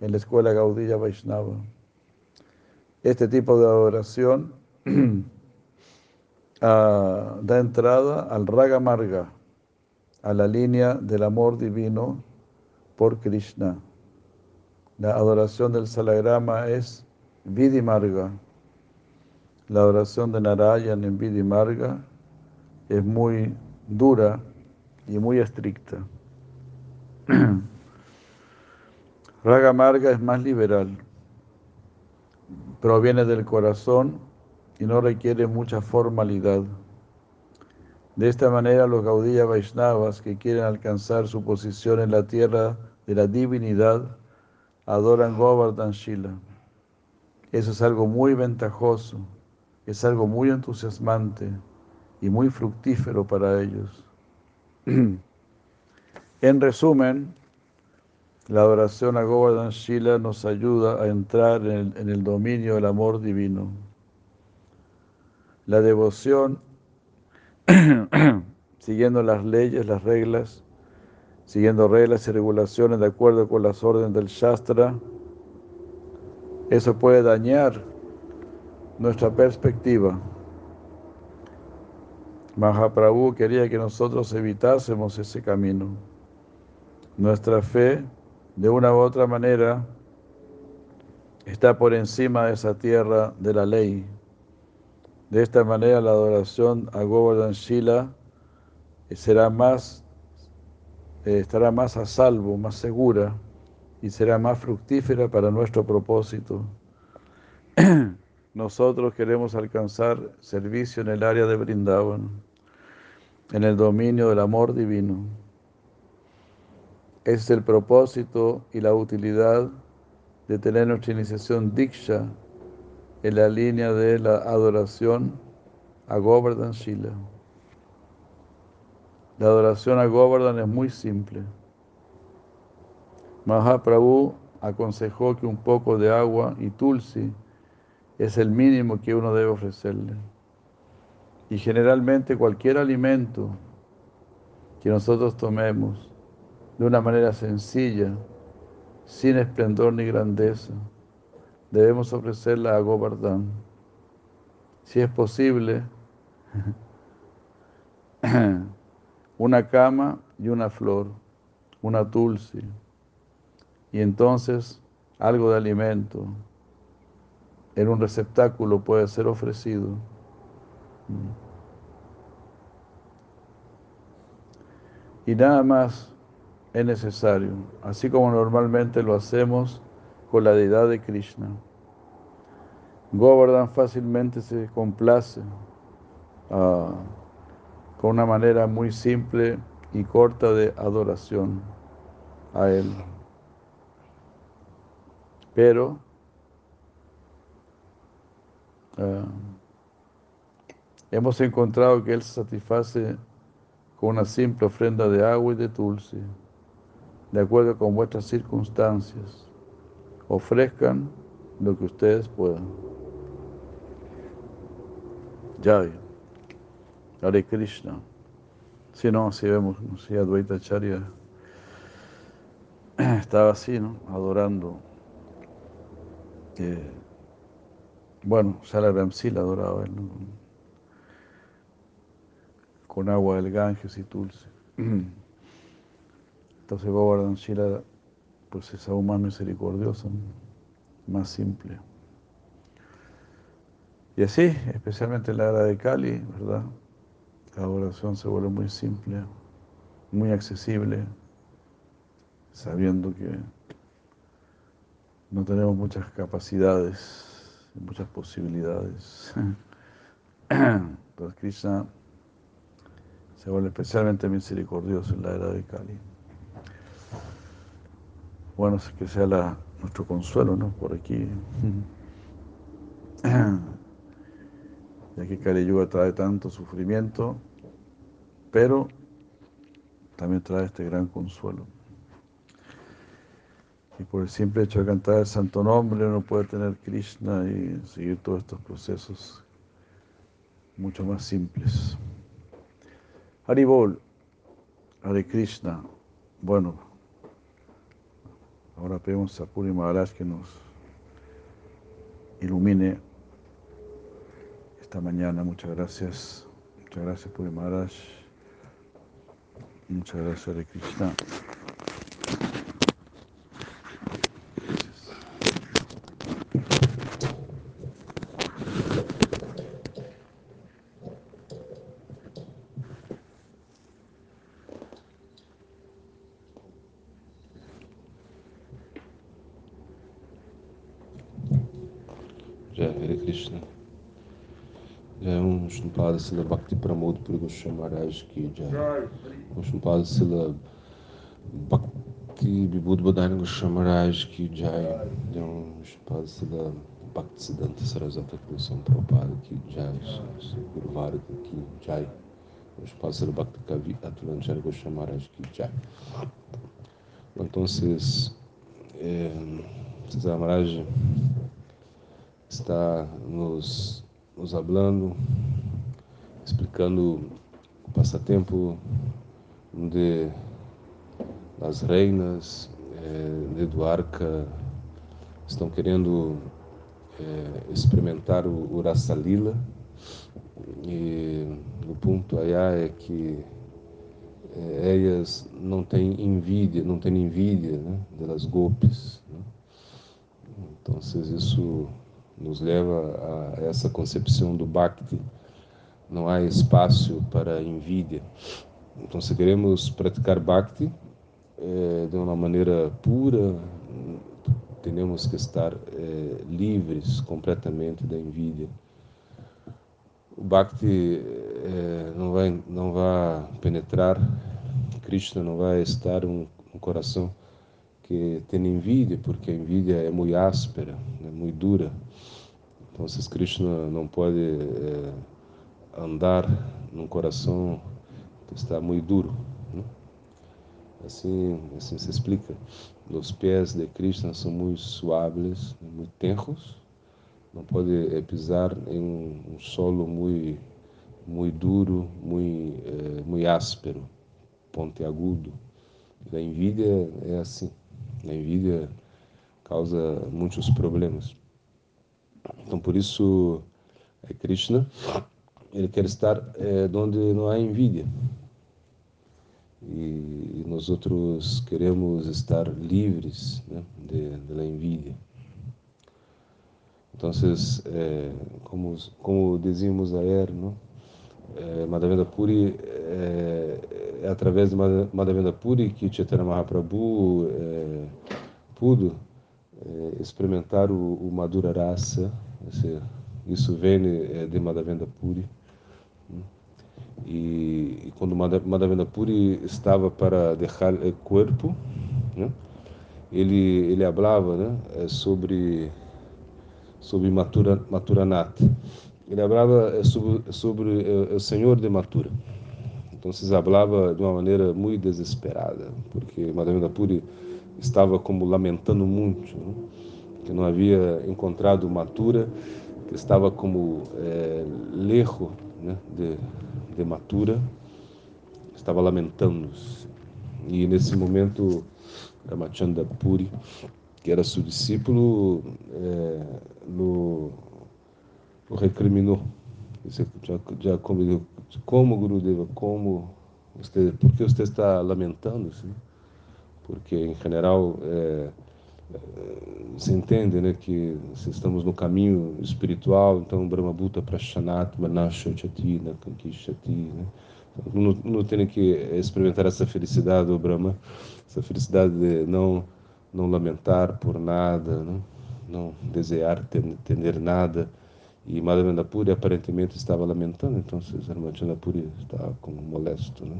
en la escuela Gaudilla Vaishnava. Este tipo de adoración ah, da entrada al Raga Marga, a la línea del amor divino por Krishna. La adoración del Salagrama es Vidimarga. La adoración de Narayan en Vidimarga es muy dura y muy estricta. Raga Marga es más liberal, proviene del corazón y no requiere mucha formalidad. De esta manera, los Gaudilla Vaishnavas que quieren alcanzar su posición en la tierra de la divinidad adoran Govardhan Shila. Eso es algo muy ventajoso, es algo muy entusiasmante y muy fructífero para ellos. En resumen, la adoración a Govardhan Shila nos ayuda a entrar en el, dominio del amor divino. La devoción, siguiendo las leyes, las reglas, siguiendo reglas y regulaciones de acuerdo con las órdenes del Shastra, eso puede dañar nuestra perspectiva. Mahaprabhu quería que nosotros evitásemos ese camino. Nuestra fe, de una u otra manera, está por encima de esa tierra de la ley. De esta manera la adoración a Govardhan Shila será más, eh, estará más a salvo, más segura y será más fructífera para nuestro propósito. Nosotros queremos alcanzar servicio en el área de Brindavan, en el dominio del amor divino. Es el propósito y la utilidad de tener nuestra iniciación Diksha en la línea de la adoración a Govardhan Shila. La adoración a Govardhan es muy simple. Mahaprabhu aconsejó que un poco de agua y tulsi es el mínimo que uno debe ofrecerle. Y generalmente cualquier alimento que nosotros tomemos de una manera sencilla, sin esplendor ni grandeza, debemos ofrecerla a Govardhan. Si es posible, una cama y una flor, una tulsi, y entonces algo de alimento en un receptáculo puede ser ofrecido. Y nada más es necesario, así como normalmente lo hacemos con la deidad de Krishna. Govardhan fácilmente se complace uh, con una manera muy simple y corta de adoración a Él. Pero uh, hemos encontrado que Él se satisface con una simple ofrenda de agua y de tulsi, de acuerdo con vuestras circunstancias. Ofrezcan lo que ustedes puedan. Jai. Hare Krishna. Si no, si vemos, si Advaita Acharya estaba así, ¿no? Adorando. Eh, bueno, sí la adoraba él, ¿no? Con agua del Ganges y Tulsi. Entonces Govardhan Shila pues es aún más misericordioso, más simple. Y así, especialmente en la era de Cali, ¿verdad? La oración se vuelve muy simple, muy accesible, sabiendo que no tenemos muchas capacidades, muchas posibilidades. Entonces Krishna se vuelve especialmente misericordioso en la era de Kali. Bueno, que sea nuestro consuelo, ¿no? Por aquí. ya que Kali Yuga trae tanto sufrimiento, pero también trae este gran consuelo. Y por el simple hecho de cantar el santo nombre uno puede tener Krishna y seguir todos estos procesos mucho más simples. Haribol, Hare Krishna. Bueno, ahora pedimos a Puri Maharaj que nos ilumine esta mañana. Muchas gracias. Muchas gracias, Puri Maharaj. Muchas gracias, Hare Krishna. Vishnupada Sila Bhakti Pramod Puri Goswami Maharaj ki jai. Vishnupada Sila Bhakti Vibhud Bodhani Goswami Maharaj ki jai. Vishnupada Sila Bhakti Siddhanta Sarasvata Goswami Prabhupada ki jai. Guru Varga ki jai. Vishnupada Sila Bhakti Kavi Atulanchari Goswami Maharaj ki jai. Está nos, nos hablando explicando o passatempo de as reinas é, de Dwarka estão querendo é, experimentar o, o Rasa Lila e o ponto aí é que é, elas não têm envidia, não têm envidia né, das golpes. Né? Então, isso nos leva a essa concepção do Bhakti não há espaço para envidia. Então, se queremos praticar Bhakti eh, de uma maneira pura, temos que estar eh, livres completamente da envidia. O Bhakti eh, não vai não vai penetrar, Krishna não vai estar um, um coração que tem envidia, porque a envidia é muito áspera, é muito dura. Então, se Krishna não pode andar num coração que está muito duro. Né? Assim, assim se explica. Os pés de Krishna são muito suaves, muito tenros. Não pode é, pisar em um, solo muito, muito duro, muito, é, muito áspero, pontiagudo. A envidia é assim. A envidia causa muitos problemas. Então, por isso, é Krishna ele quer estar é, onde não há envidia. e, e nós outros queremos estar livres né, la envidia. Então, eh, como, como dizíamos ayer, não? Eh, Madhavendra Puri é, é, através de Madhavendra Puri que Chaitanya Mahaprabhu é, pudo é, experimentar o, o Madhura Rasa, isso vem é, de Madhavendra Puri. E, e quando Madhavendra Puri estava para deixar o corpo, né, ele ele falava né, é, sobre sobre Matura Maturanat. Ele é, sobre, sobre o Senhor de Matura. Então se falava de uma maneira muito desesperada, porque Madhavendra Puri estava como lamentando muito, né, que não havia encontrado Matura, que estava como é, lejos né, de de Matura, estava lamentando-se. E nesse momento, Ramachandra Puri, que era seu discípulo, é, no, o recriminou. Disse, já, convidou, como Gurudeva, como você, por que você está lamentando-se? Porque, em general, é, se entende né, que se estamos no caminho espiritual, então Brahma Bhuta Prashanat Manashachati Nakankishati, né? não, não tem que experimentar essa felicidade do Brahma, essa felicidade de não não lamentar por nada, né? não desejar ter, nada. E Madhavendra Puri aparentemente estava lamentando, então Ramachandra Puri estava como molesto. Né?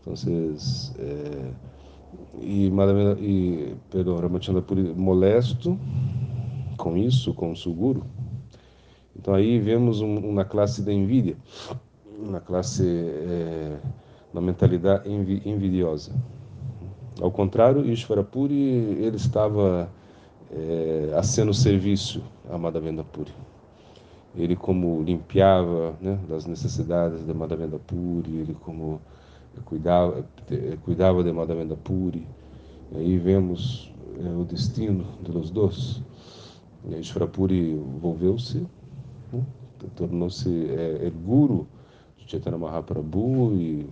Então, é, e, e perdão, Ramachandra Puri molesto com isso, com o Suguru. Então aí vemos um, classe da envidia, uma classe é, uma mentalidade envi. Ao contrário, Ishvara Puri ele estava é, acendo serviço a Madhavendra Puri. Ele como limpiava né, das necessidades de Madhavendra Puri, ele como cuidava, cuidava de Madhavendra Puri. E aí vemos é, o destino dos dois. E Ishvara Puri envolveu-se, né? tornou-se é, guru de Chaitanya Mahaprabhu e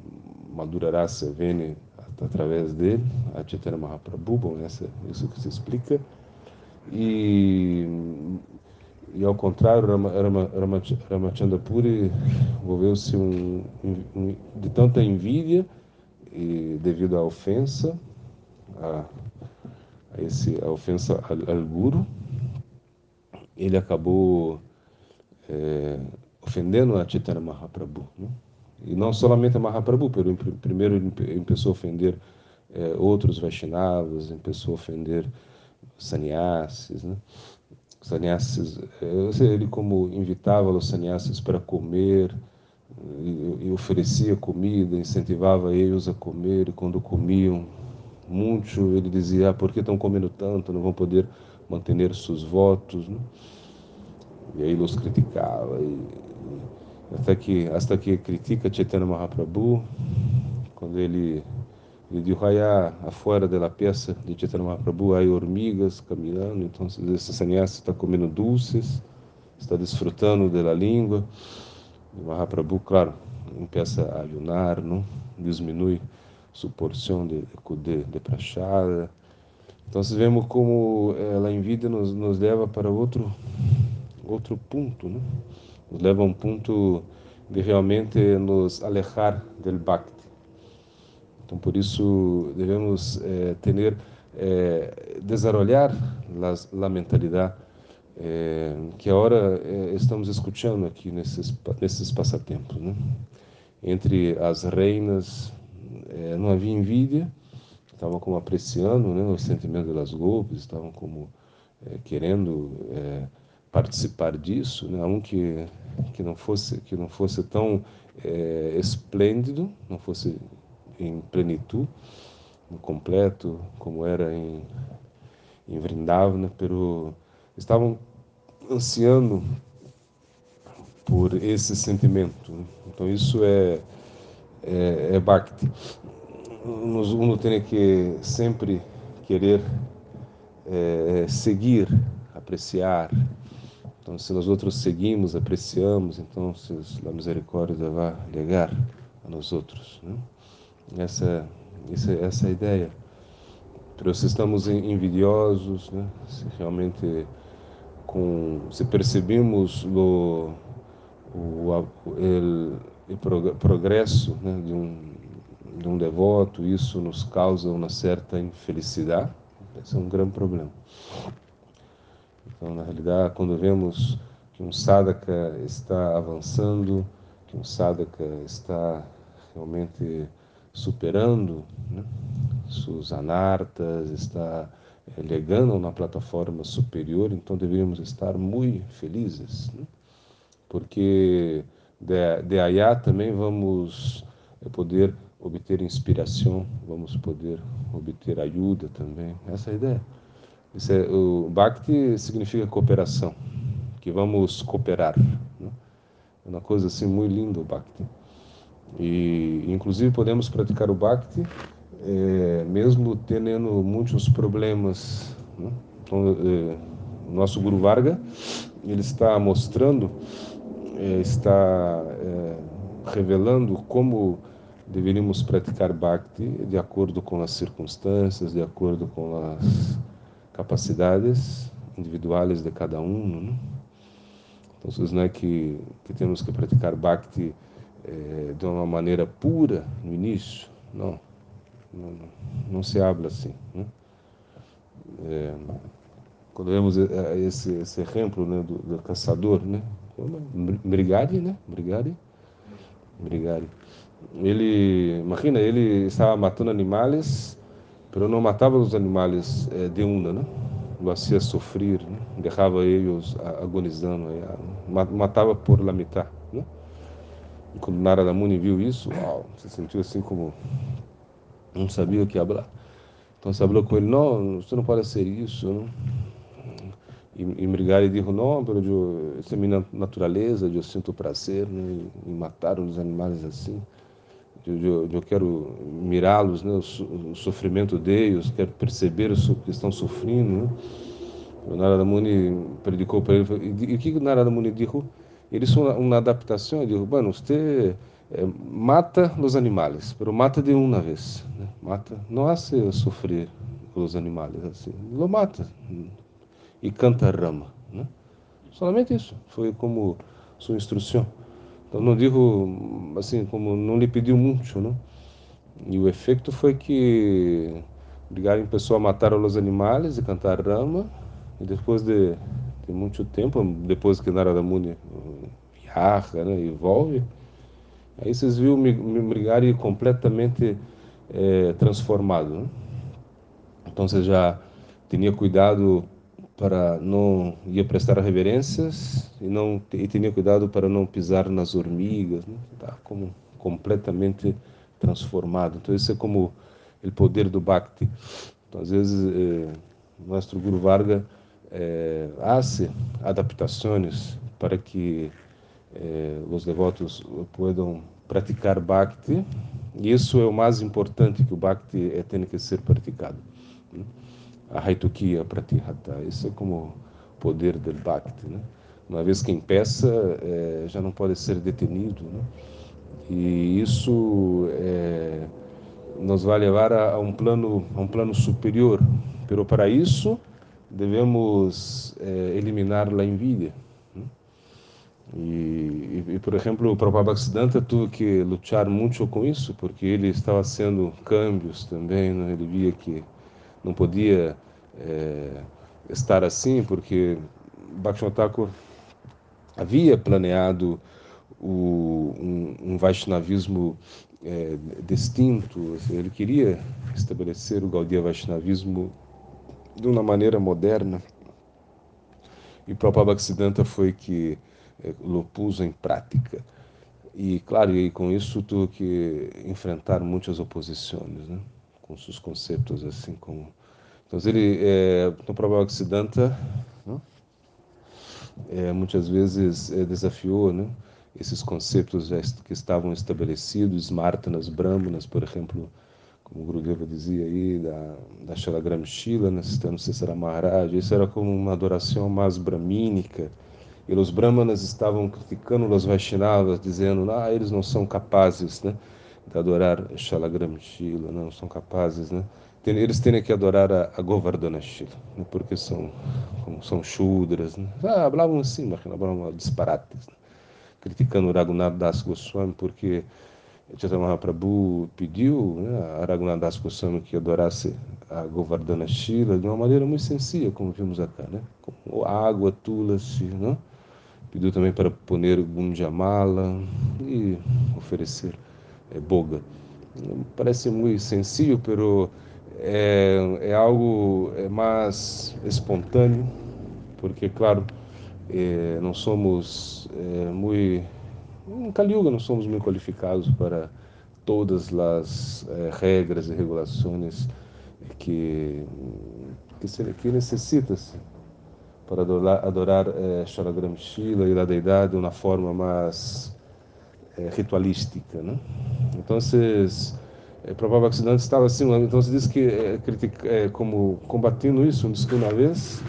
Madhura Rasa vem através dele, a Chaitanya Mahaprabhu, bom, essa, isso que se explica. E e ao contrário, Ramachandra Puri envolveu-se um, um, de tanta envidia e devido à ofensa, a, a, esse, a ofensa ao, Guru, ele acabou é, ofendendo a Chaitanya Mahaprabhu. Né? E não somente a Mahaprabhu, pero primeiro ele começou a ofender é, outros Vaishnavas, começou a ofender sannyasis, né? Sannyasis, ele como invitava os sannyasis para comer e, e, oferecia comida, incentivava eles a comer, e quando comiam muito, ele dizia, ah, por que estão comendo tanto, não vão poder manter seus votos, né? e aí os criticava, e, até que, até que critica Chaitanya Mahaprabhu, quando ele e de allá afuera da peça de Chaitanya Mahaprabhu há hormigas caminhando, então esse sannyasi está comendo doces, está desfrutando da língua. E Mahaprabhu, claro, começa a ayunar, não? diminui sua porção de, de, de prachada. Então, vemos como a envidia nos, nos leva para outro, outro ponto, né? nos leva a um ponto de realmente nos alejar do Bhakti. Então, por isso, devemos eh, ter, eh, desarrollar a mentalidade eh, que agora eh, estamos escutando aqui nesses, nesses passatempos. Né? Entre as reinas, eh, não havia envidia, estavam como apreciando né, o sentimento das golpes, estavam como querendo participar disso, né? um que que não fosse que não fosse tão esplêndido, não fosse em plenitude, completo, como era em, em Vrindavana, pero estavam ansiando por esse sentimento. Então isso é, é, é Bhakti. Uno tem que sempre querer é, seguir, apreciar. Então, se nós outros seguimos, apreciamos, então a misericórdia vai chegar a nós outros. Né? Essa, essa, essa ideia. Pero se estamos envidiosos, né? se realmente com, se percebemos o, o, o progresso né, de, um, de um devoto, isso nos causa uma certa infelicidade, esse é um grande problema. Então, na realidade, quando vemos que um sadhaka está avançando, que um sadhaka está realmente superando né, suas anartas, está legando na plataforma superior, então deveríamos estar muito felizes, né? porque de, de também vamos poder obter inspiração, vamos poder obter ajuda também. Essa é a ideia. É, o Bhakti significa cooperação, que vamos cooperar. Né? É uma coisa assim muito linda o Bhakti. E, inclusive, podemos praticar o Bhakti é, mesmo tendo muitos problemas. Né? Então, é, nosso Guru Varga, ele está mostrando, é, está revelando como deveríamos praticar Bhakti de acordo com as circunstâncias, de acordo com as capacidades individuais de cada um. Né? Então, não é que, que temos que praticar Bhakti é, de uma maneira pura no início, não. Não, não se habla assim. Né? É, quando vemos esse, esse exemplo né, do, do caçador, né? Brigade, né? Brigade. Brigade. Ele, imagina, ele estava matando animais, mas não matava os animais é, de uma, né? Lo hacía sofrer, né? deixava eles agonizando, matava por la mitad, né? E quando Narada Muni viu isso, uau, se sentiu assim como não sabia o que falar. Então se falou com ele, não, você não pode ser isso. Não? E, e disse, não, pero eu, essa é minha natureza, eu sinto prazer né, em matar os animais assim. Eu, eu, eu quero mirá-los, né, o, o, sofrimento deles, quero perceber o que estão sofrendo. Né? O Narada Muni predicou para ele, e o que o Narada Muni disse? Eles são uma adaptação, disse, bueno, você é, mata os animais, pero mata de uma vez. Né? Mata, não hace sofrer os animais assim. Lo mata e canta rama. Né? Somente isso. Foi como sua instrução. Então não digo assim, como não lhe pediu muito, né? E o efeito foi que Brigari começou a matar os animais e cantar rama. E depois de, de muito tempo, depois que Narada Muni viaja né, e volve, Aí vocês viram o Brigari completamente é, transformado. Né? Então você já tinha cuidado para não ia prestar reverências e não e tinha cuidado para não pisar nas hormigas, né? tá como completamente transformado. Então isso é como o poder do Bhakti. Então às vezes eh, nosso Guru Varga eh, hace adaptações para que eh, os devotos possam praticar Bhakti. Isso é o mais importante que o Bhakti é, tem que ser praticado. A Haitukia Pratihata. Isso é como o poder do Bhakti. Né? Uma vez que empeça, é, já não pode ser detenido. Né? E isso é, nos vai levar a, a, um plano a um plano superior. Pero para isso devemos é, eliminar a envidia. E, e, e, por exemplo, o Prabhupada Bhaktisiddhanta teve que lutar muito com isso, porque ele estava sendo câmbios também, né? ele via que não podia é, estar assim, porque Bhaktivinoda havia planeado o, um, um Vaishnavismo é, distinto, ele queria estabelecer o Gaudiya Vaishnavismo de uma maneira moderna. E o Prabhupada foi que lo pus em prática. E, claro, e com isso tuve que enfrentar muitas oposições, né? com seus conceitos assim como... Então, ele, é, no próprio Occidenta, né? é, muitas vezes é, desafiou né? esses conceitos que estavam estabelecidos, Martanas, Brahmanas, por exemplo, como Gurudeva dizia aí, da, da Shalagram Shila, né? citando Cesara Maharaj, isso era como uma adoração mais bramínica, e os brahmanas estavam criticando os Vaishnavas, dizendo, ah, eles não são capazes né, de adorar Shalagram Shila, não são capazes, né? Eles têm que adorar a, a Govardhana Shila, né? porque são como são chudras, né? ah, falavam assim, mas falavam disparates, né? criticando o Raghunath Das Goswami porque Chaitanya Mahaprabhu pediu né, a Raghunath Das Goswami que adorasse a Govardhana Shila de uma maneira muito sensível, como vimos acá, né? Com água, tulasi, né? Pediu também para poner Gunjamala e oferecer é, boga. Parece muito sensível, pero é, é algo é mais espontâneo, porque, claro, é, não somos é, muito. Em Kaliuga não somos muito qualificados para todas as é, regras e regulações que, que, se, que necessita-se para adorar, adorar Shalagram Shila e a deidade de uma forma mais é, ritualística. Né? Então, é, Prabhupada Bhaktisiddhanta estava assim, então se diz que é, critica, é, como combatendo isso, diz que uma vez,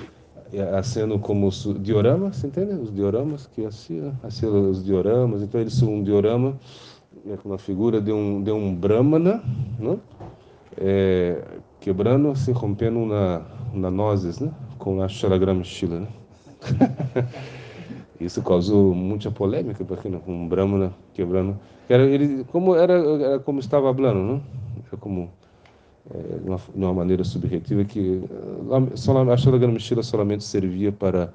sendo como os dioramas, você entende? Os dioramas, que assim, assim os dioramas, então eles são um diorama, é uma figura de um, de um brahmana, né? É, quebrando, se rompendo na, na nozes, né? com a Shalagram Shila. Né? Isso causou muita polêmica, porque né? um brahmana quebrando. Era, ele, como, era, era como estava falando, não? Era como, é, uma, de uma maneira subjetiva, que a Shalagram Shila solamente servia para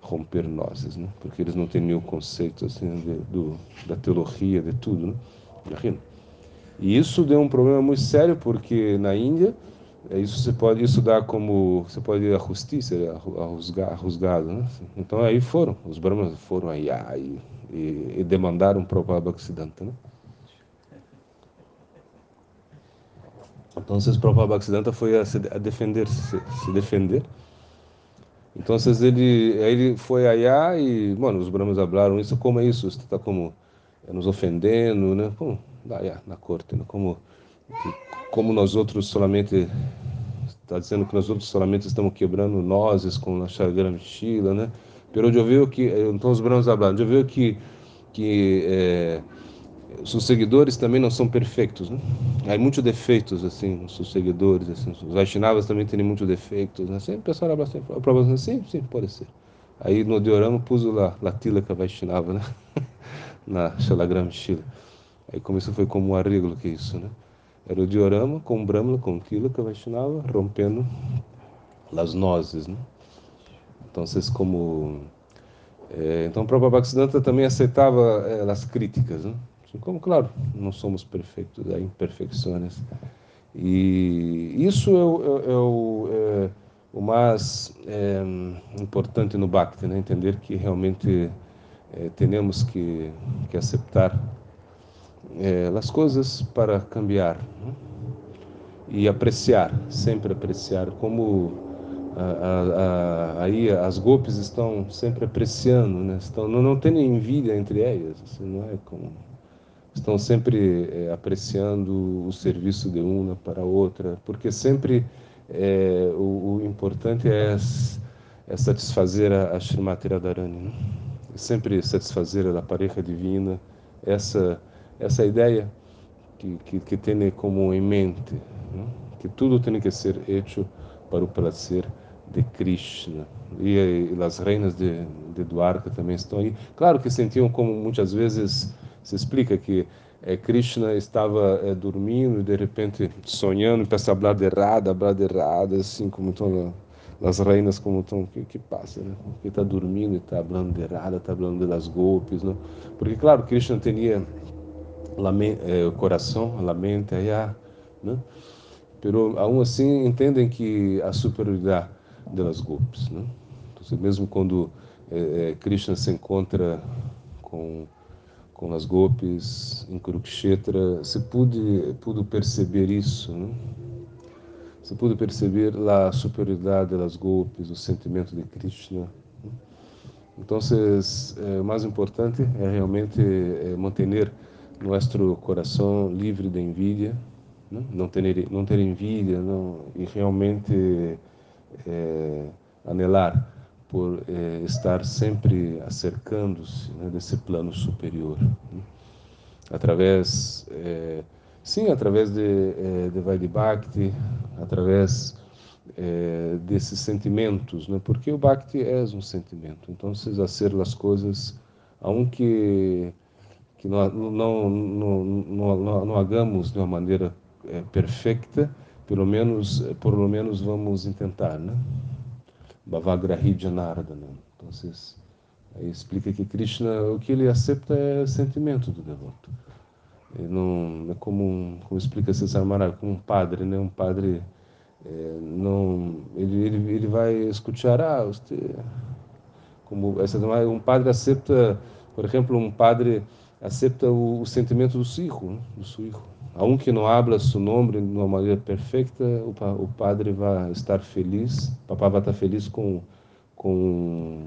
romper nozes, né? porque eles não tinham o conceito assim, de, do, da teologia, de tudo. Né? E isso deu um problema muito sério, porque na Índia é, isso você pode isso dá como você pode ir à justiça a rusgado né? então aí foram os brahmanas foram aí, aí e, e demandaram para o Prabhupada né? Então o Prabhupada foi a, a defender se, se, defender então ele ele foi aí e mano os brahmanas falaram isso como é isso você está como nos ofendendo né como na corte né? como como nós outros solamente está dizendo que nós outros solamente estamos quebrando nozes com a chagra Shila, né? Pero eu vi que então os brancos falando, eu vi que que é, seus seguidores também não são perfeitos, né? Há muitos defeitos assim nos seus seguidores, assim, os Vaishnavas também têm muitos defeitos, né? Sempre o pessoal fala assim, prova sim, sim, pode ser. Aí no diorama pus lá, Tilaka Vaishnava, né? Na Shalagram Shila. Aí começou foi como um arreglo que isso, né? Era o diorama com Brahma, com Tilaka Vaishnava, rompendo as nozes. Né? Então, vocês como... É, então, o próprio Bhaktisiddhanta também aceitava é, as críticas. Né? Assim como, claro, não somos perfeitos, há imperfeições. E isso é o, é, é o, é, o mais é, importante no Bhakti, né? entender que realmente é, temos que, que aceitar é, as coisas para cambiar né? e apreciar, sempre apreciar, como a, a, a, aí as golpes estão sempre apreciando, né? estão, não, não tem envidia entre elas, assim, não é como estão sempre é, apreciando o serviço de uma para outra, porque sempre é, o, o, importante é, é, satisfazer a, a Srimati Radharani, né? sempre satisfazer a pareja divina, essa essa ideia que, que, que tem como em mente né? que tudo tem que ser feito para o prazer de Krishna. E, e as reinas de, de Dwarka também estão aí. Claro que sentiam como muitas vezes se explica que é, Krishna estava é, dormindo e de repente sonhando começa a falar errado, falar errado, assim como estão as reinas como estão, que, que passa, né? Porque está dormindo e está falando de errado, está falando das golpes, né? Porque claro, Krishna tinha eh, o coração, a mente, allá, né? Pero aún assim entendem que a superioridade das golpes, né? Então, mesmo quando eh, eh, Krishna se encontra com com as golpes em Kurukshetra, se pude pude perceber isso, né? Se pude perceber a superioridade das golpes, o sentimento de Krishna. Né? Então, eh, o mais importante é realmente eh, manter nosso coração livre de envidia, não, não ter não ter envidia, não e realmente é, anelar por é, estar sempre acercando-se né, desse plano superior, né? através é, Sim, através de, eh, de Vaidhi Bhakti, através eh, desses sentimentos, né? porque o Bhakti é um sentimento. Então, se fazer as coisas, aunque que não, não, não, não, não hagamos de uma maneira perfeita, pelo menos, por lo menos vamos tentar, né? Bhavagrahi Janardana. Então, aí explica que Krishna, o que ele aceita é sentimento do devoto. Não é como, como explica Cesar Mara, como um padre, né? Um padre é, não, ele, ele, ele vai escutar, ah, você, como essa um padre aceita, por exemplo, um padre aceita o, o sentimento do filho, né? do filho. Aunque não habla seu nome de uma maneira perfeita, o, o padre vai estar feliz, o papai vai estar feliz com com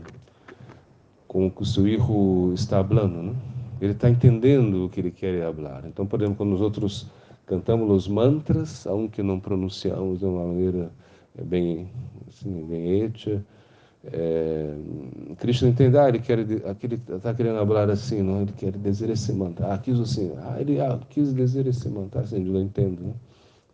com o que o seu filho está falando, né? Ele está entendendo o que ele quer falar. Então, por exemplo, quando nós outros cantamos os mantras, aunque não pronunciamos de uma maneira bem assim, bem ética, é, Krishna entende, ah, ele quer, aquele está querendo falar assim, não, ele quer dizer esse mantra. Ah, quis assim, ah, ele ah, quis dizer esse mantra, assim, eu não entendo, né?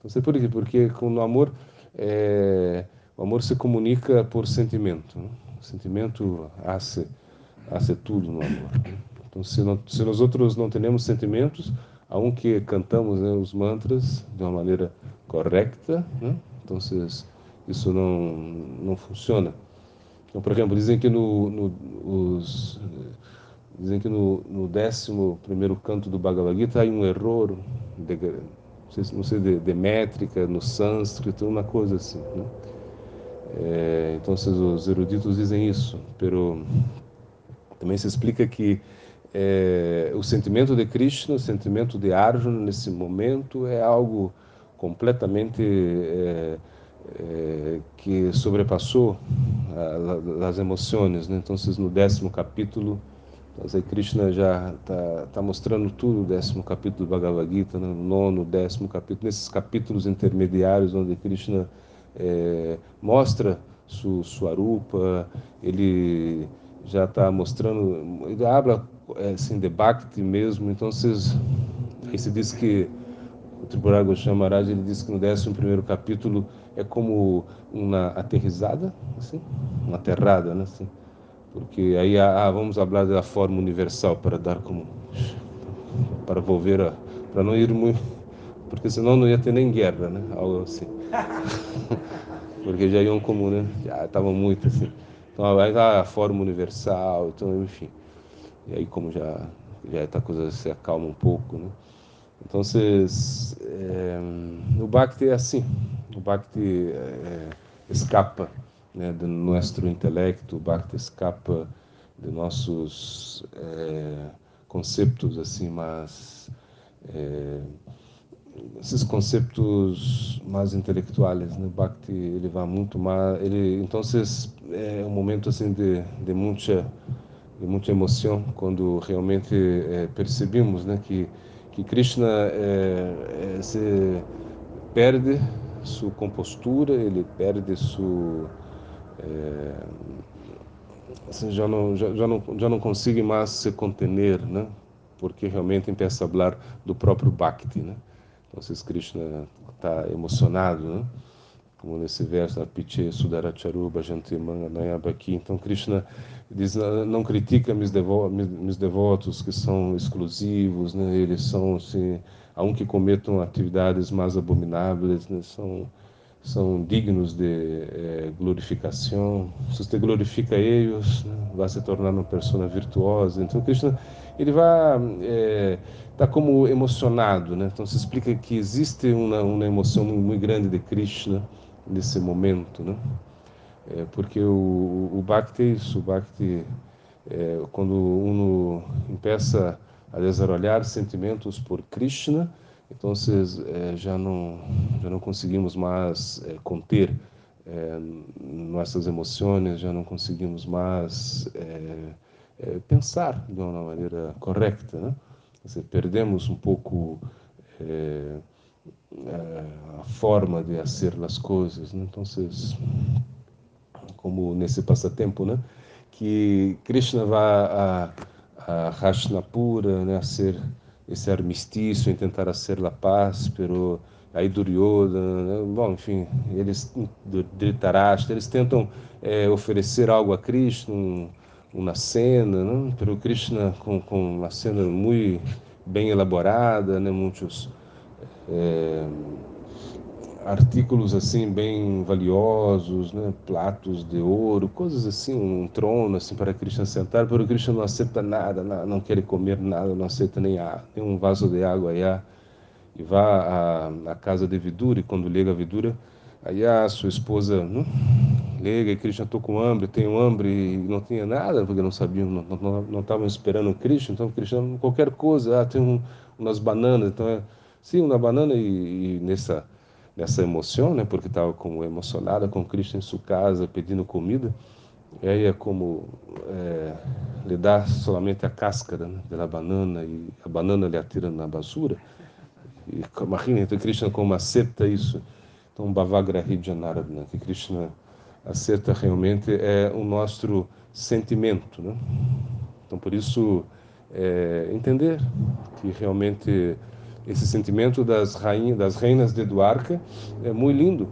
Não sei por quê, porque com o amor, é, o amor se comunica por sentimento, né? o sentimento hace, hace tudo no amor. Né? Então, se, não, se nós outros não temos sentimentos, aunque cantamos né, os mantras de uma maneira correta, né? então isso não, não funciona. Então, por exemplo, dizem que no, no os, dizem que no, no décimo primeiro canto do Bhagavad Gita há um erro, não sei, não sei de, de, métrica, no sânscrito, uma coisa assim. Né? É, então, os eruditos dizem isso, pero também se explica que é, o sentimento de Krishna, o sentimento de Arjuna nesse momento é algo completamente é, é, que sobrepassou as emoções. Né? Então, no décimo capítulo, então, aí Krishna já está tá mostrando tudo, décimo capítulo do Bhagavad Gita, né? nono, décimo capítulo, nesses capítulos intermediários onde Krishna é, mostra su, sua rupa, ele já está mostrando, ele é, assim, de Bhakti mesmo, então vocês, aí se diz que o Tribunal Goswami Maharaj, ele diz que no décimo primeiro capítulo é como uma aterrizada, assim, uma aterrada, né, assim, porque aí ah, vamos falar da forma universal para dar como para volver a para não ir muito porque senão não ia ter nem guerra, né, algo assim, porque já iam como, né, já estavam muito assim, então aí a forma universal, então enfim, e aí como já já a coisa se acalma um pouco, né. Então, é, o Bhakti é assim. O Bhakti é, escapa né, do nosso intelecto, o Bhakti escapa de nossos é, conceitos, assim, mas esses conceitos mais intelectuais, né? O Bhakti ele vai muito mais, ele então é um momento assim de, de muita de muita emoção quando realmente é, percebemos, né, que que Krishna é, é, se perde sua compostura, ele perde sua é, assim, já não já, já não já não consegue mais se contener, né? Porque realmente começa a falar do próprio Bhakti, né? Então, Krishna está emocionado, né? como nesse verso, Piche Sudaracharuba Jantimanga Nayabaki. Então, Krishna diz, não critica meus, devo, meus devotos que são exclusivos, né? eles são, assim, aunque cometam atividades mais abomináveis, né? são, são dignos de é, glorificação. Se você glorifica eles, né? vai se tornar uma pessoa virtuosa. Então, Krishna, ele vai... É, está como emocionado, né? Então se explica que existe uma, uma emoção muito grande de Krishna nesse momento, né? É, porque o, o é isso, o Bhakti, é, quando uno empeça a desenvolver sentimentos por Krishna, então é, já não já não conseguimos mais é, conter é, nossas emoções, já não conseguimos mais é, é, pensar de uma maneira correta, né? Perdemos um pouco a forma de fazer as coisas. Né? Então, como nesse passatempo, né? que Krishna vai a, a Hashnapura, né? a ser esse armistício, em tentar fazer a paz, pero aí Duryodhana, né? bom, enfim, eles Dhritarashtra, eles tentam é, oferecer algo a Krishna, um, uma cena, né? pero Krishna com, com uma cena muito bem elaborada, né? muitos é, artículos assim bem valiosos, né? platos de ouro, coisas assim, um trono assim para Krishna sentar, pero Krishna não aceita nada, não quer comer nada, não aceita nem, a, nem um vaso de água aí e vá à, casa de Vidura, e quando liga a Vidura, aí a sua esposa hum, liga e Krishna, estou com hambre, tenho hambre, e não tinha nada, porque não sabiam, não estavam não, não esperando Krishna, então Krishna, qualquer coisa, ah, tem um, umas bananas, então é, sim, uma banana e, e nessa nessa emoção, né, porque estava como emocionada com Krishna em sua casa pedindo comida, e aí é como é, lhe dá somente a cáscara né, da banana e a banana lhe atira na basura. E imagina, então Krishna como acepta isso. Então, Bhavagrahi Janarada, né, que Krishna acerta realmente é o nosso sentimento. Né? Então, por isso, é, entender que realmente esse sentimento das rainhas, das reinas de Duarca é muito lindo.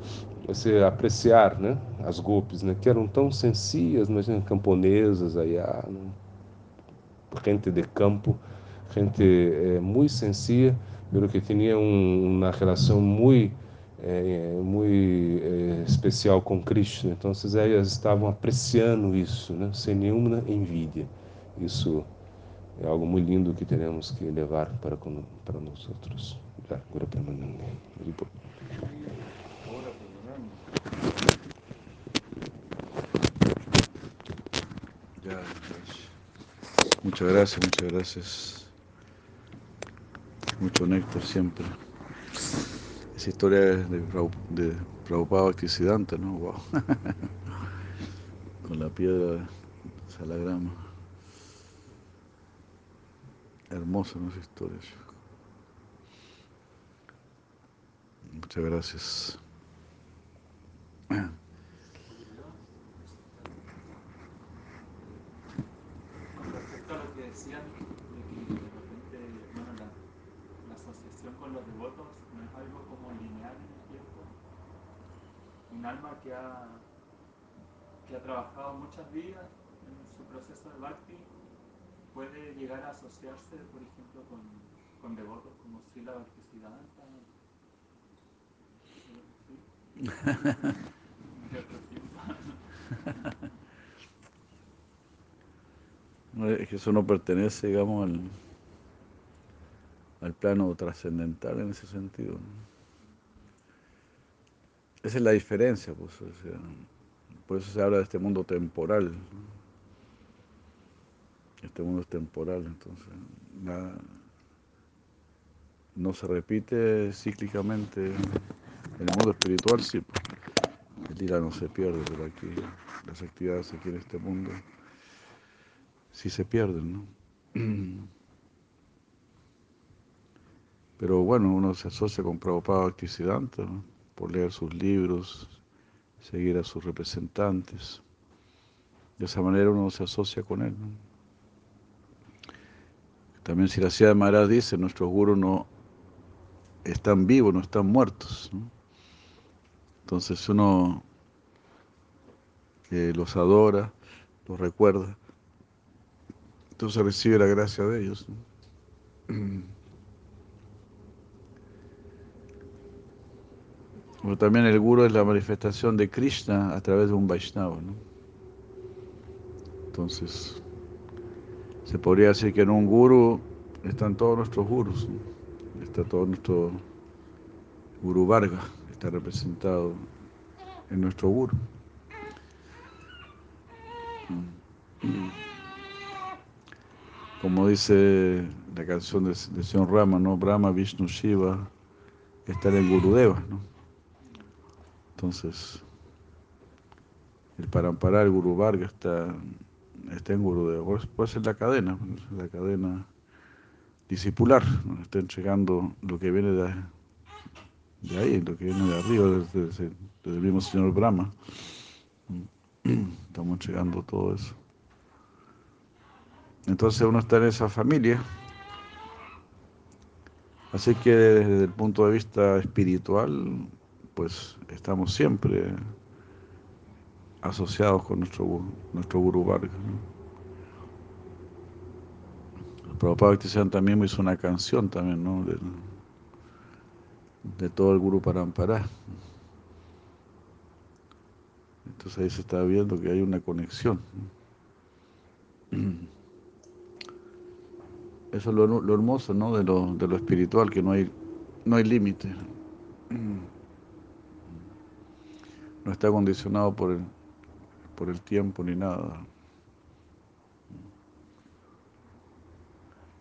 Você apreciar, né, as golpes, né, que eram tão sencias, imagina camponesas aí, ah, né, gente de campo, gente é, muito sencia, pero que tinha um, uma relação muito é, muito é, especial com Cristo. Então, elas estavam apreciando isso, né, sem nenhuma envidia. Isso é algo muito lindo que teremos que levar para, para nós outros. Agora permanente. Muchas gracias, muchas gracias. Mucho néctar siempre. Esa historia de, de Prabhupada Bhaktisiddhanta, ¿no? Wow. Con la piedra salagrama. Hermosa ¿no? esa historia. Muchas gracias. Con respecto a lo que decían, de que de repente, bueno, la, la asociación con los devotos no es algo como lineal en el tiempo. Un alma que ha, que ha trabajado muchas vidas en su proceso de bhakti puede llegar a asociarse, por ejemplo, con, con devotos como Sila Bhaktisiddhanta. Eso no pertenece, digamos, al, al plano trascendental en ese sentido. Esa es la diferencia, pues, o sea, por eso se habla de este mundo temporal. Este mundo es temporal, entonces nada, no se repite cíclicamente. En el mundo espiritual sí, pues, el lila no se pierde, pero aquí las actividades aquí en este mundo sí se pierden, ¿no? Pero bueno, uno se asocia con Prabhupada Bhaktisiddhanta ¿no? por leer sus libros, seguir a sus representantes. De esa manera uno se asocia con él. ¿no? También si la ciudad de Maharaj dice, nuestros gurus no están vivos, no están muertos. Entonces uno que los adora, los recuerda, entonces recibe la gracia de ellos. Pero también el guru es la manifestación de Krishna a través de un Vaishnava. Entonces, se podría decir que en un guru están todos nuestros gurus. Está todo nuestro guru Varga, está representado en nuestro guru. Como dice la canción de, de Señor Rama, ¿no? Brahma, Vishnu, Shiva, están en Gurudeva, ¿no? Entonces, el Parampara, el Guru Varga está, está en Gurudeva. Puede ser la cadena, la cadena discipular, ¿no? está entregando lo que viene de, de ahí, lo que viene de arriba, desde, desde, desde el mismo señor Brahma. Estamos entregando todo eso. Entonces uno está en esa familia Así que desde el punto de vista espiritual, pues estamos siempre asociados con nuestro, nuestro Guru Varga. El Prabhupada también hizo una canción también, ¿no? De, todo el Guru Parampara. Entonces ahí se está viendo que hay una conexión. Eso es lo, hermoso ¿no? de, lo, de lo espiritual, que no hay, no hay límite. No está condicionado por el, por el tiempo ni nada.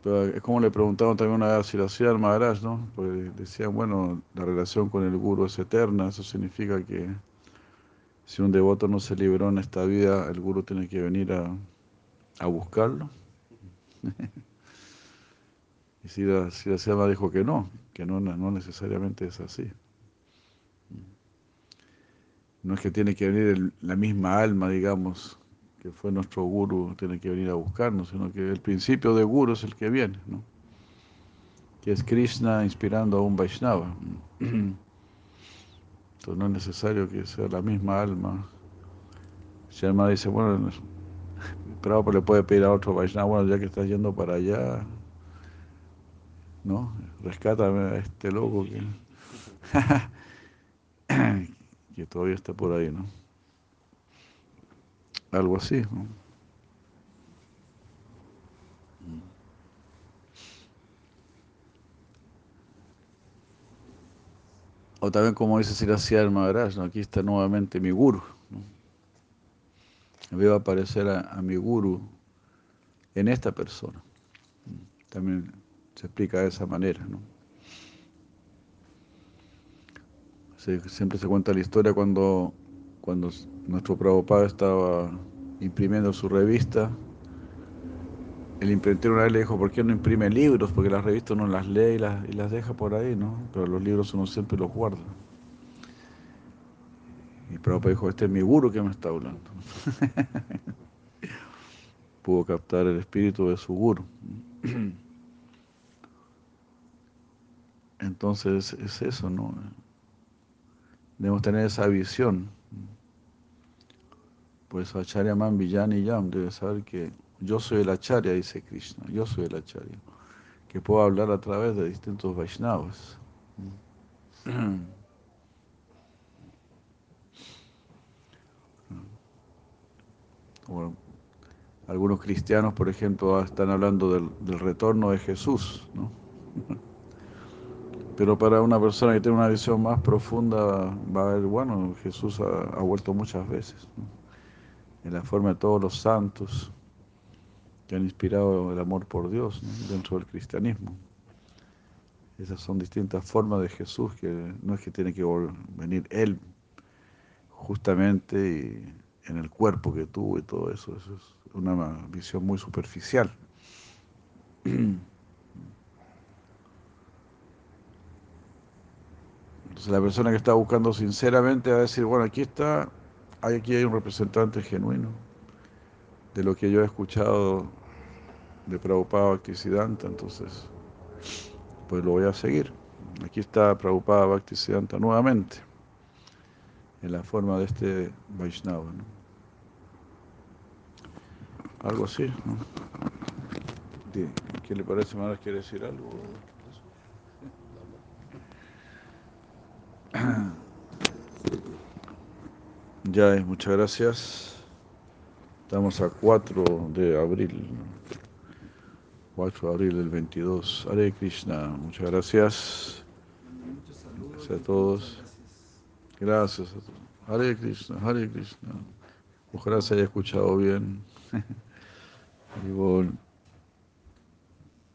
es como le preguntaban también una vez a Siracía al Maharaj, ¿no? Pues decían, bueno, la relación con el Guru es eterna, eso significa que si un devoto no se liberó en esta vida, el Guru tiene que venir a, a buscarlo. Y si la, si la dijo que no, que no, no necesariamente es así. No es que tiene que venir la misma alma, digamos, que fue nuestro guru, tiene que venir a buscarnos, sino que el principio de guru es el que viene, ¿no? que es Krishna inspirando a un Vaishnava. Entonces no es necesario que sea la misma alma. Sherma dice, bueno, pero le puede pedir a otro Vaishnava, bueno, ya que estás yendo para allá, ¿no? Rescátame a este loco que, que todavía está por ahí, ¿no? Algo así, ¿no? O también como dice Siracía el Maharaj, ¿no? aquí está nuevamente mi guru. ¿no? Veo aparecer a, a mi guru en esta persona. También se explica de esa manera. ¿no? Siempre se cuenta la historia cuando, cuando nuestro Prabhupada estaba imprimiendo su revista. El imprentero una vez le dijo, ¿por qué no imprime libros? Porque las revistas uno las lee y las, y las deja por ahí, ¿no? Pero los libros uno siempre los guarda. Y Prabhupada dijo, este es mi guru que me está hablando. Pudo captar el espíritu de su guru. Entonces es eso, ¿no? Debemos tener esa visión. Pues Acharya Man Villani Yam debe saber que yo soy el Acharya, dice Krishna, yo soy el Acharya, que puedo hablar a través de distintos Vaishnavas. algunos cristianos, por ejemplo, están hablando del, del retorno de Jesús, ¿no? Pero para una persona que tiene una visión más profunda, va a ver, bueno, Jesús ha, vuelto muchas veces, en la forma de todos los santos que han inspirado el amor por Dios dentro del cristianismo. Esas son distintas formas de Jesús, que no es que tiene que venir Él justamente en el cuerpo que tuvo y todo eso, eso es una visión muy superficial. Entonces la persona que está buscando sinceramente va a decir, bueno, aquí está, aquí hay un representante genuino de lo que yo he escuchado de Prabhupada Bhaktisiddhanta, entonces pues lo voy a seguir. Aquí está Prabhupada Bhaktisiddhanta nuevamente, en la forma de este Vaishnava. Algo así, ¿no? ¿Qué le parece, más? ¿Quiere decir algo? Ya, muchas gracias. Estamos a 4 de abril. 4 de abril del 22. Hare Krishna, muchas gracias. Gracias a todos. Gracias a todos. Hare Krishna, Hare Krishna. Ojalá se haya escuchado bien. Y.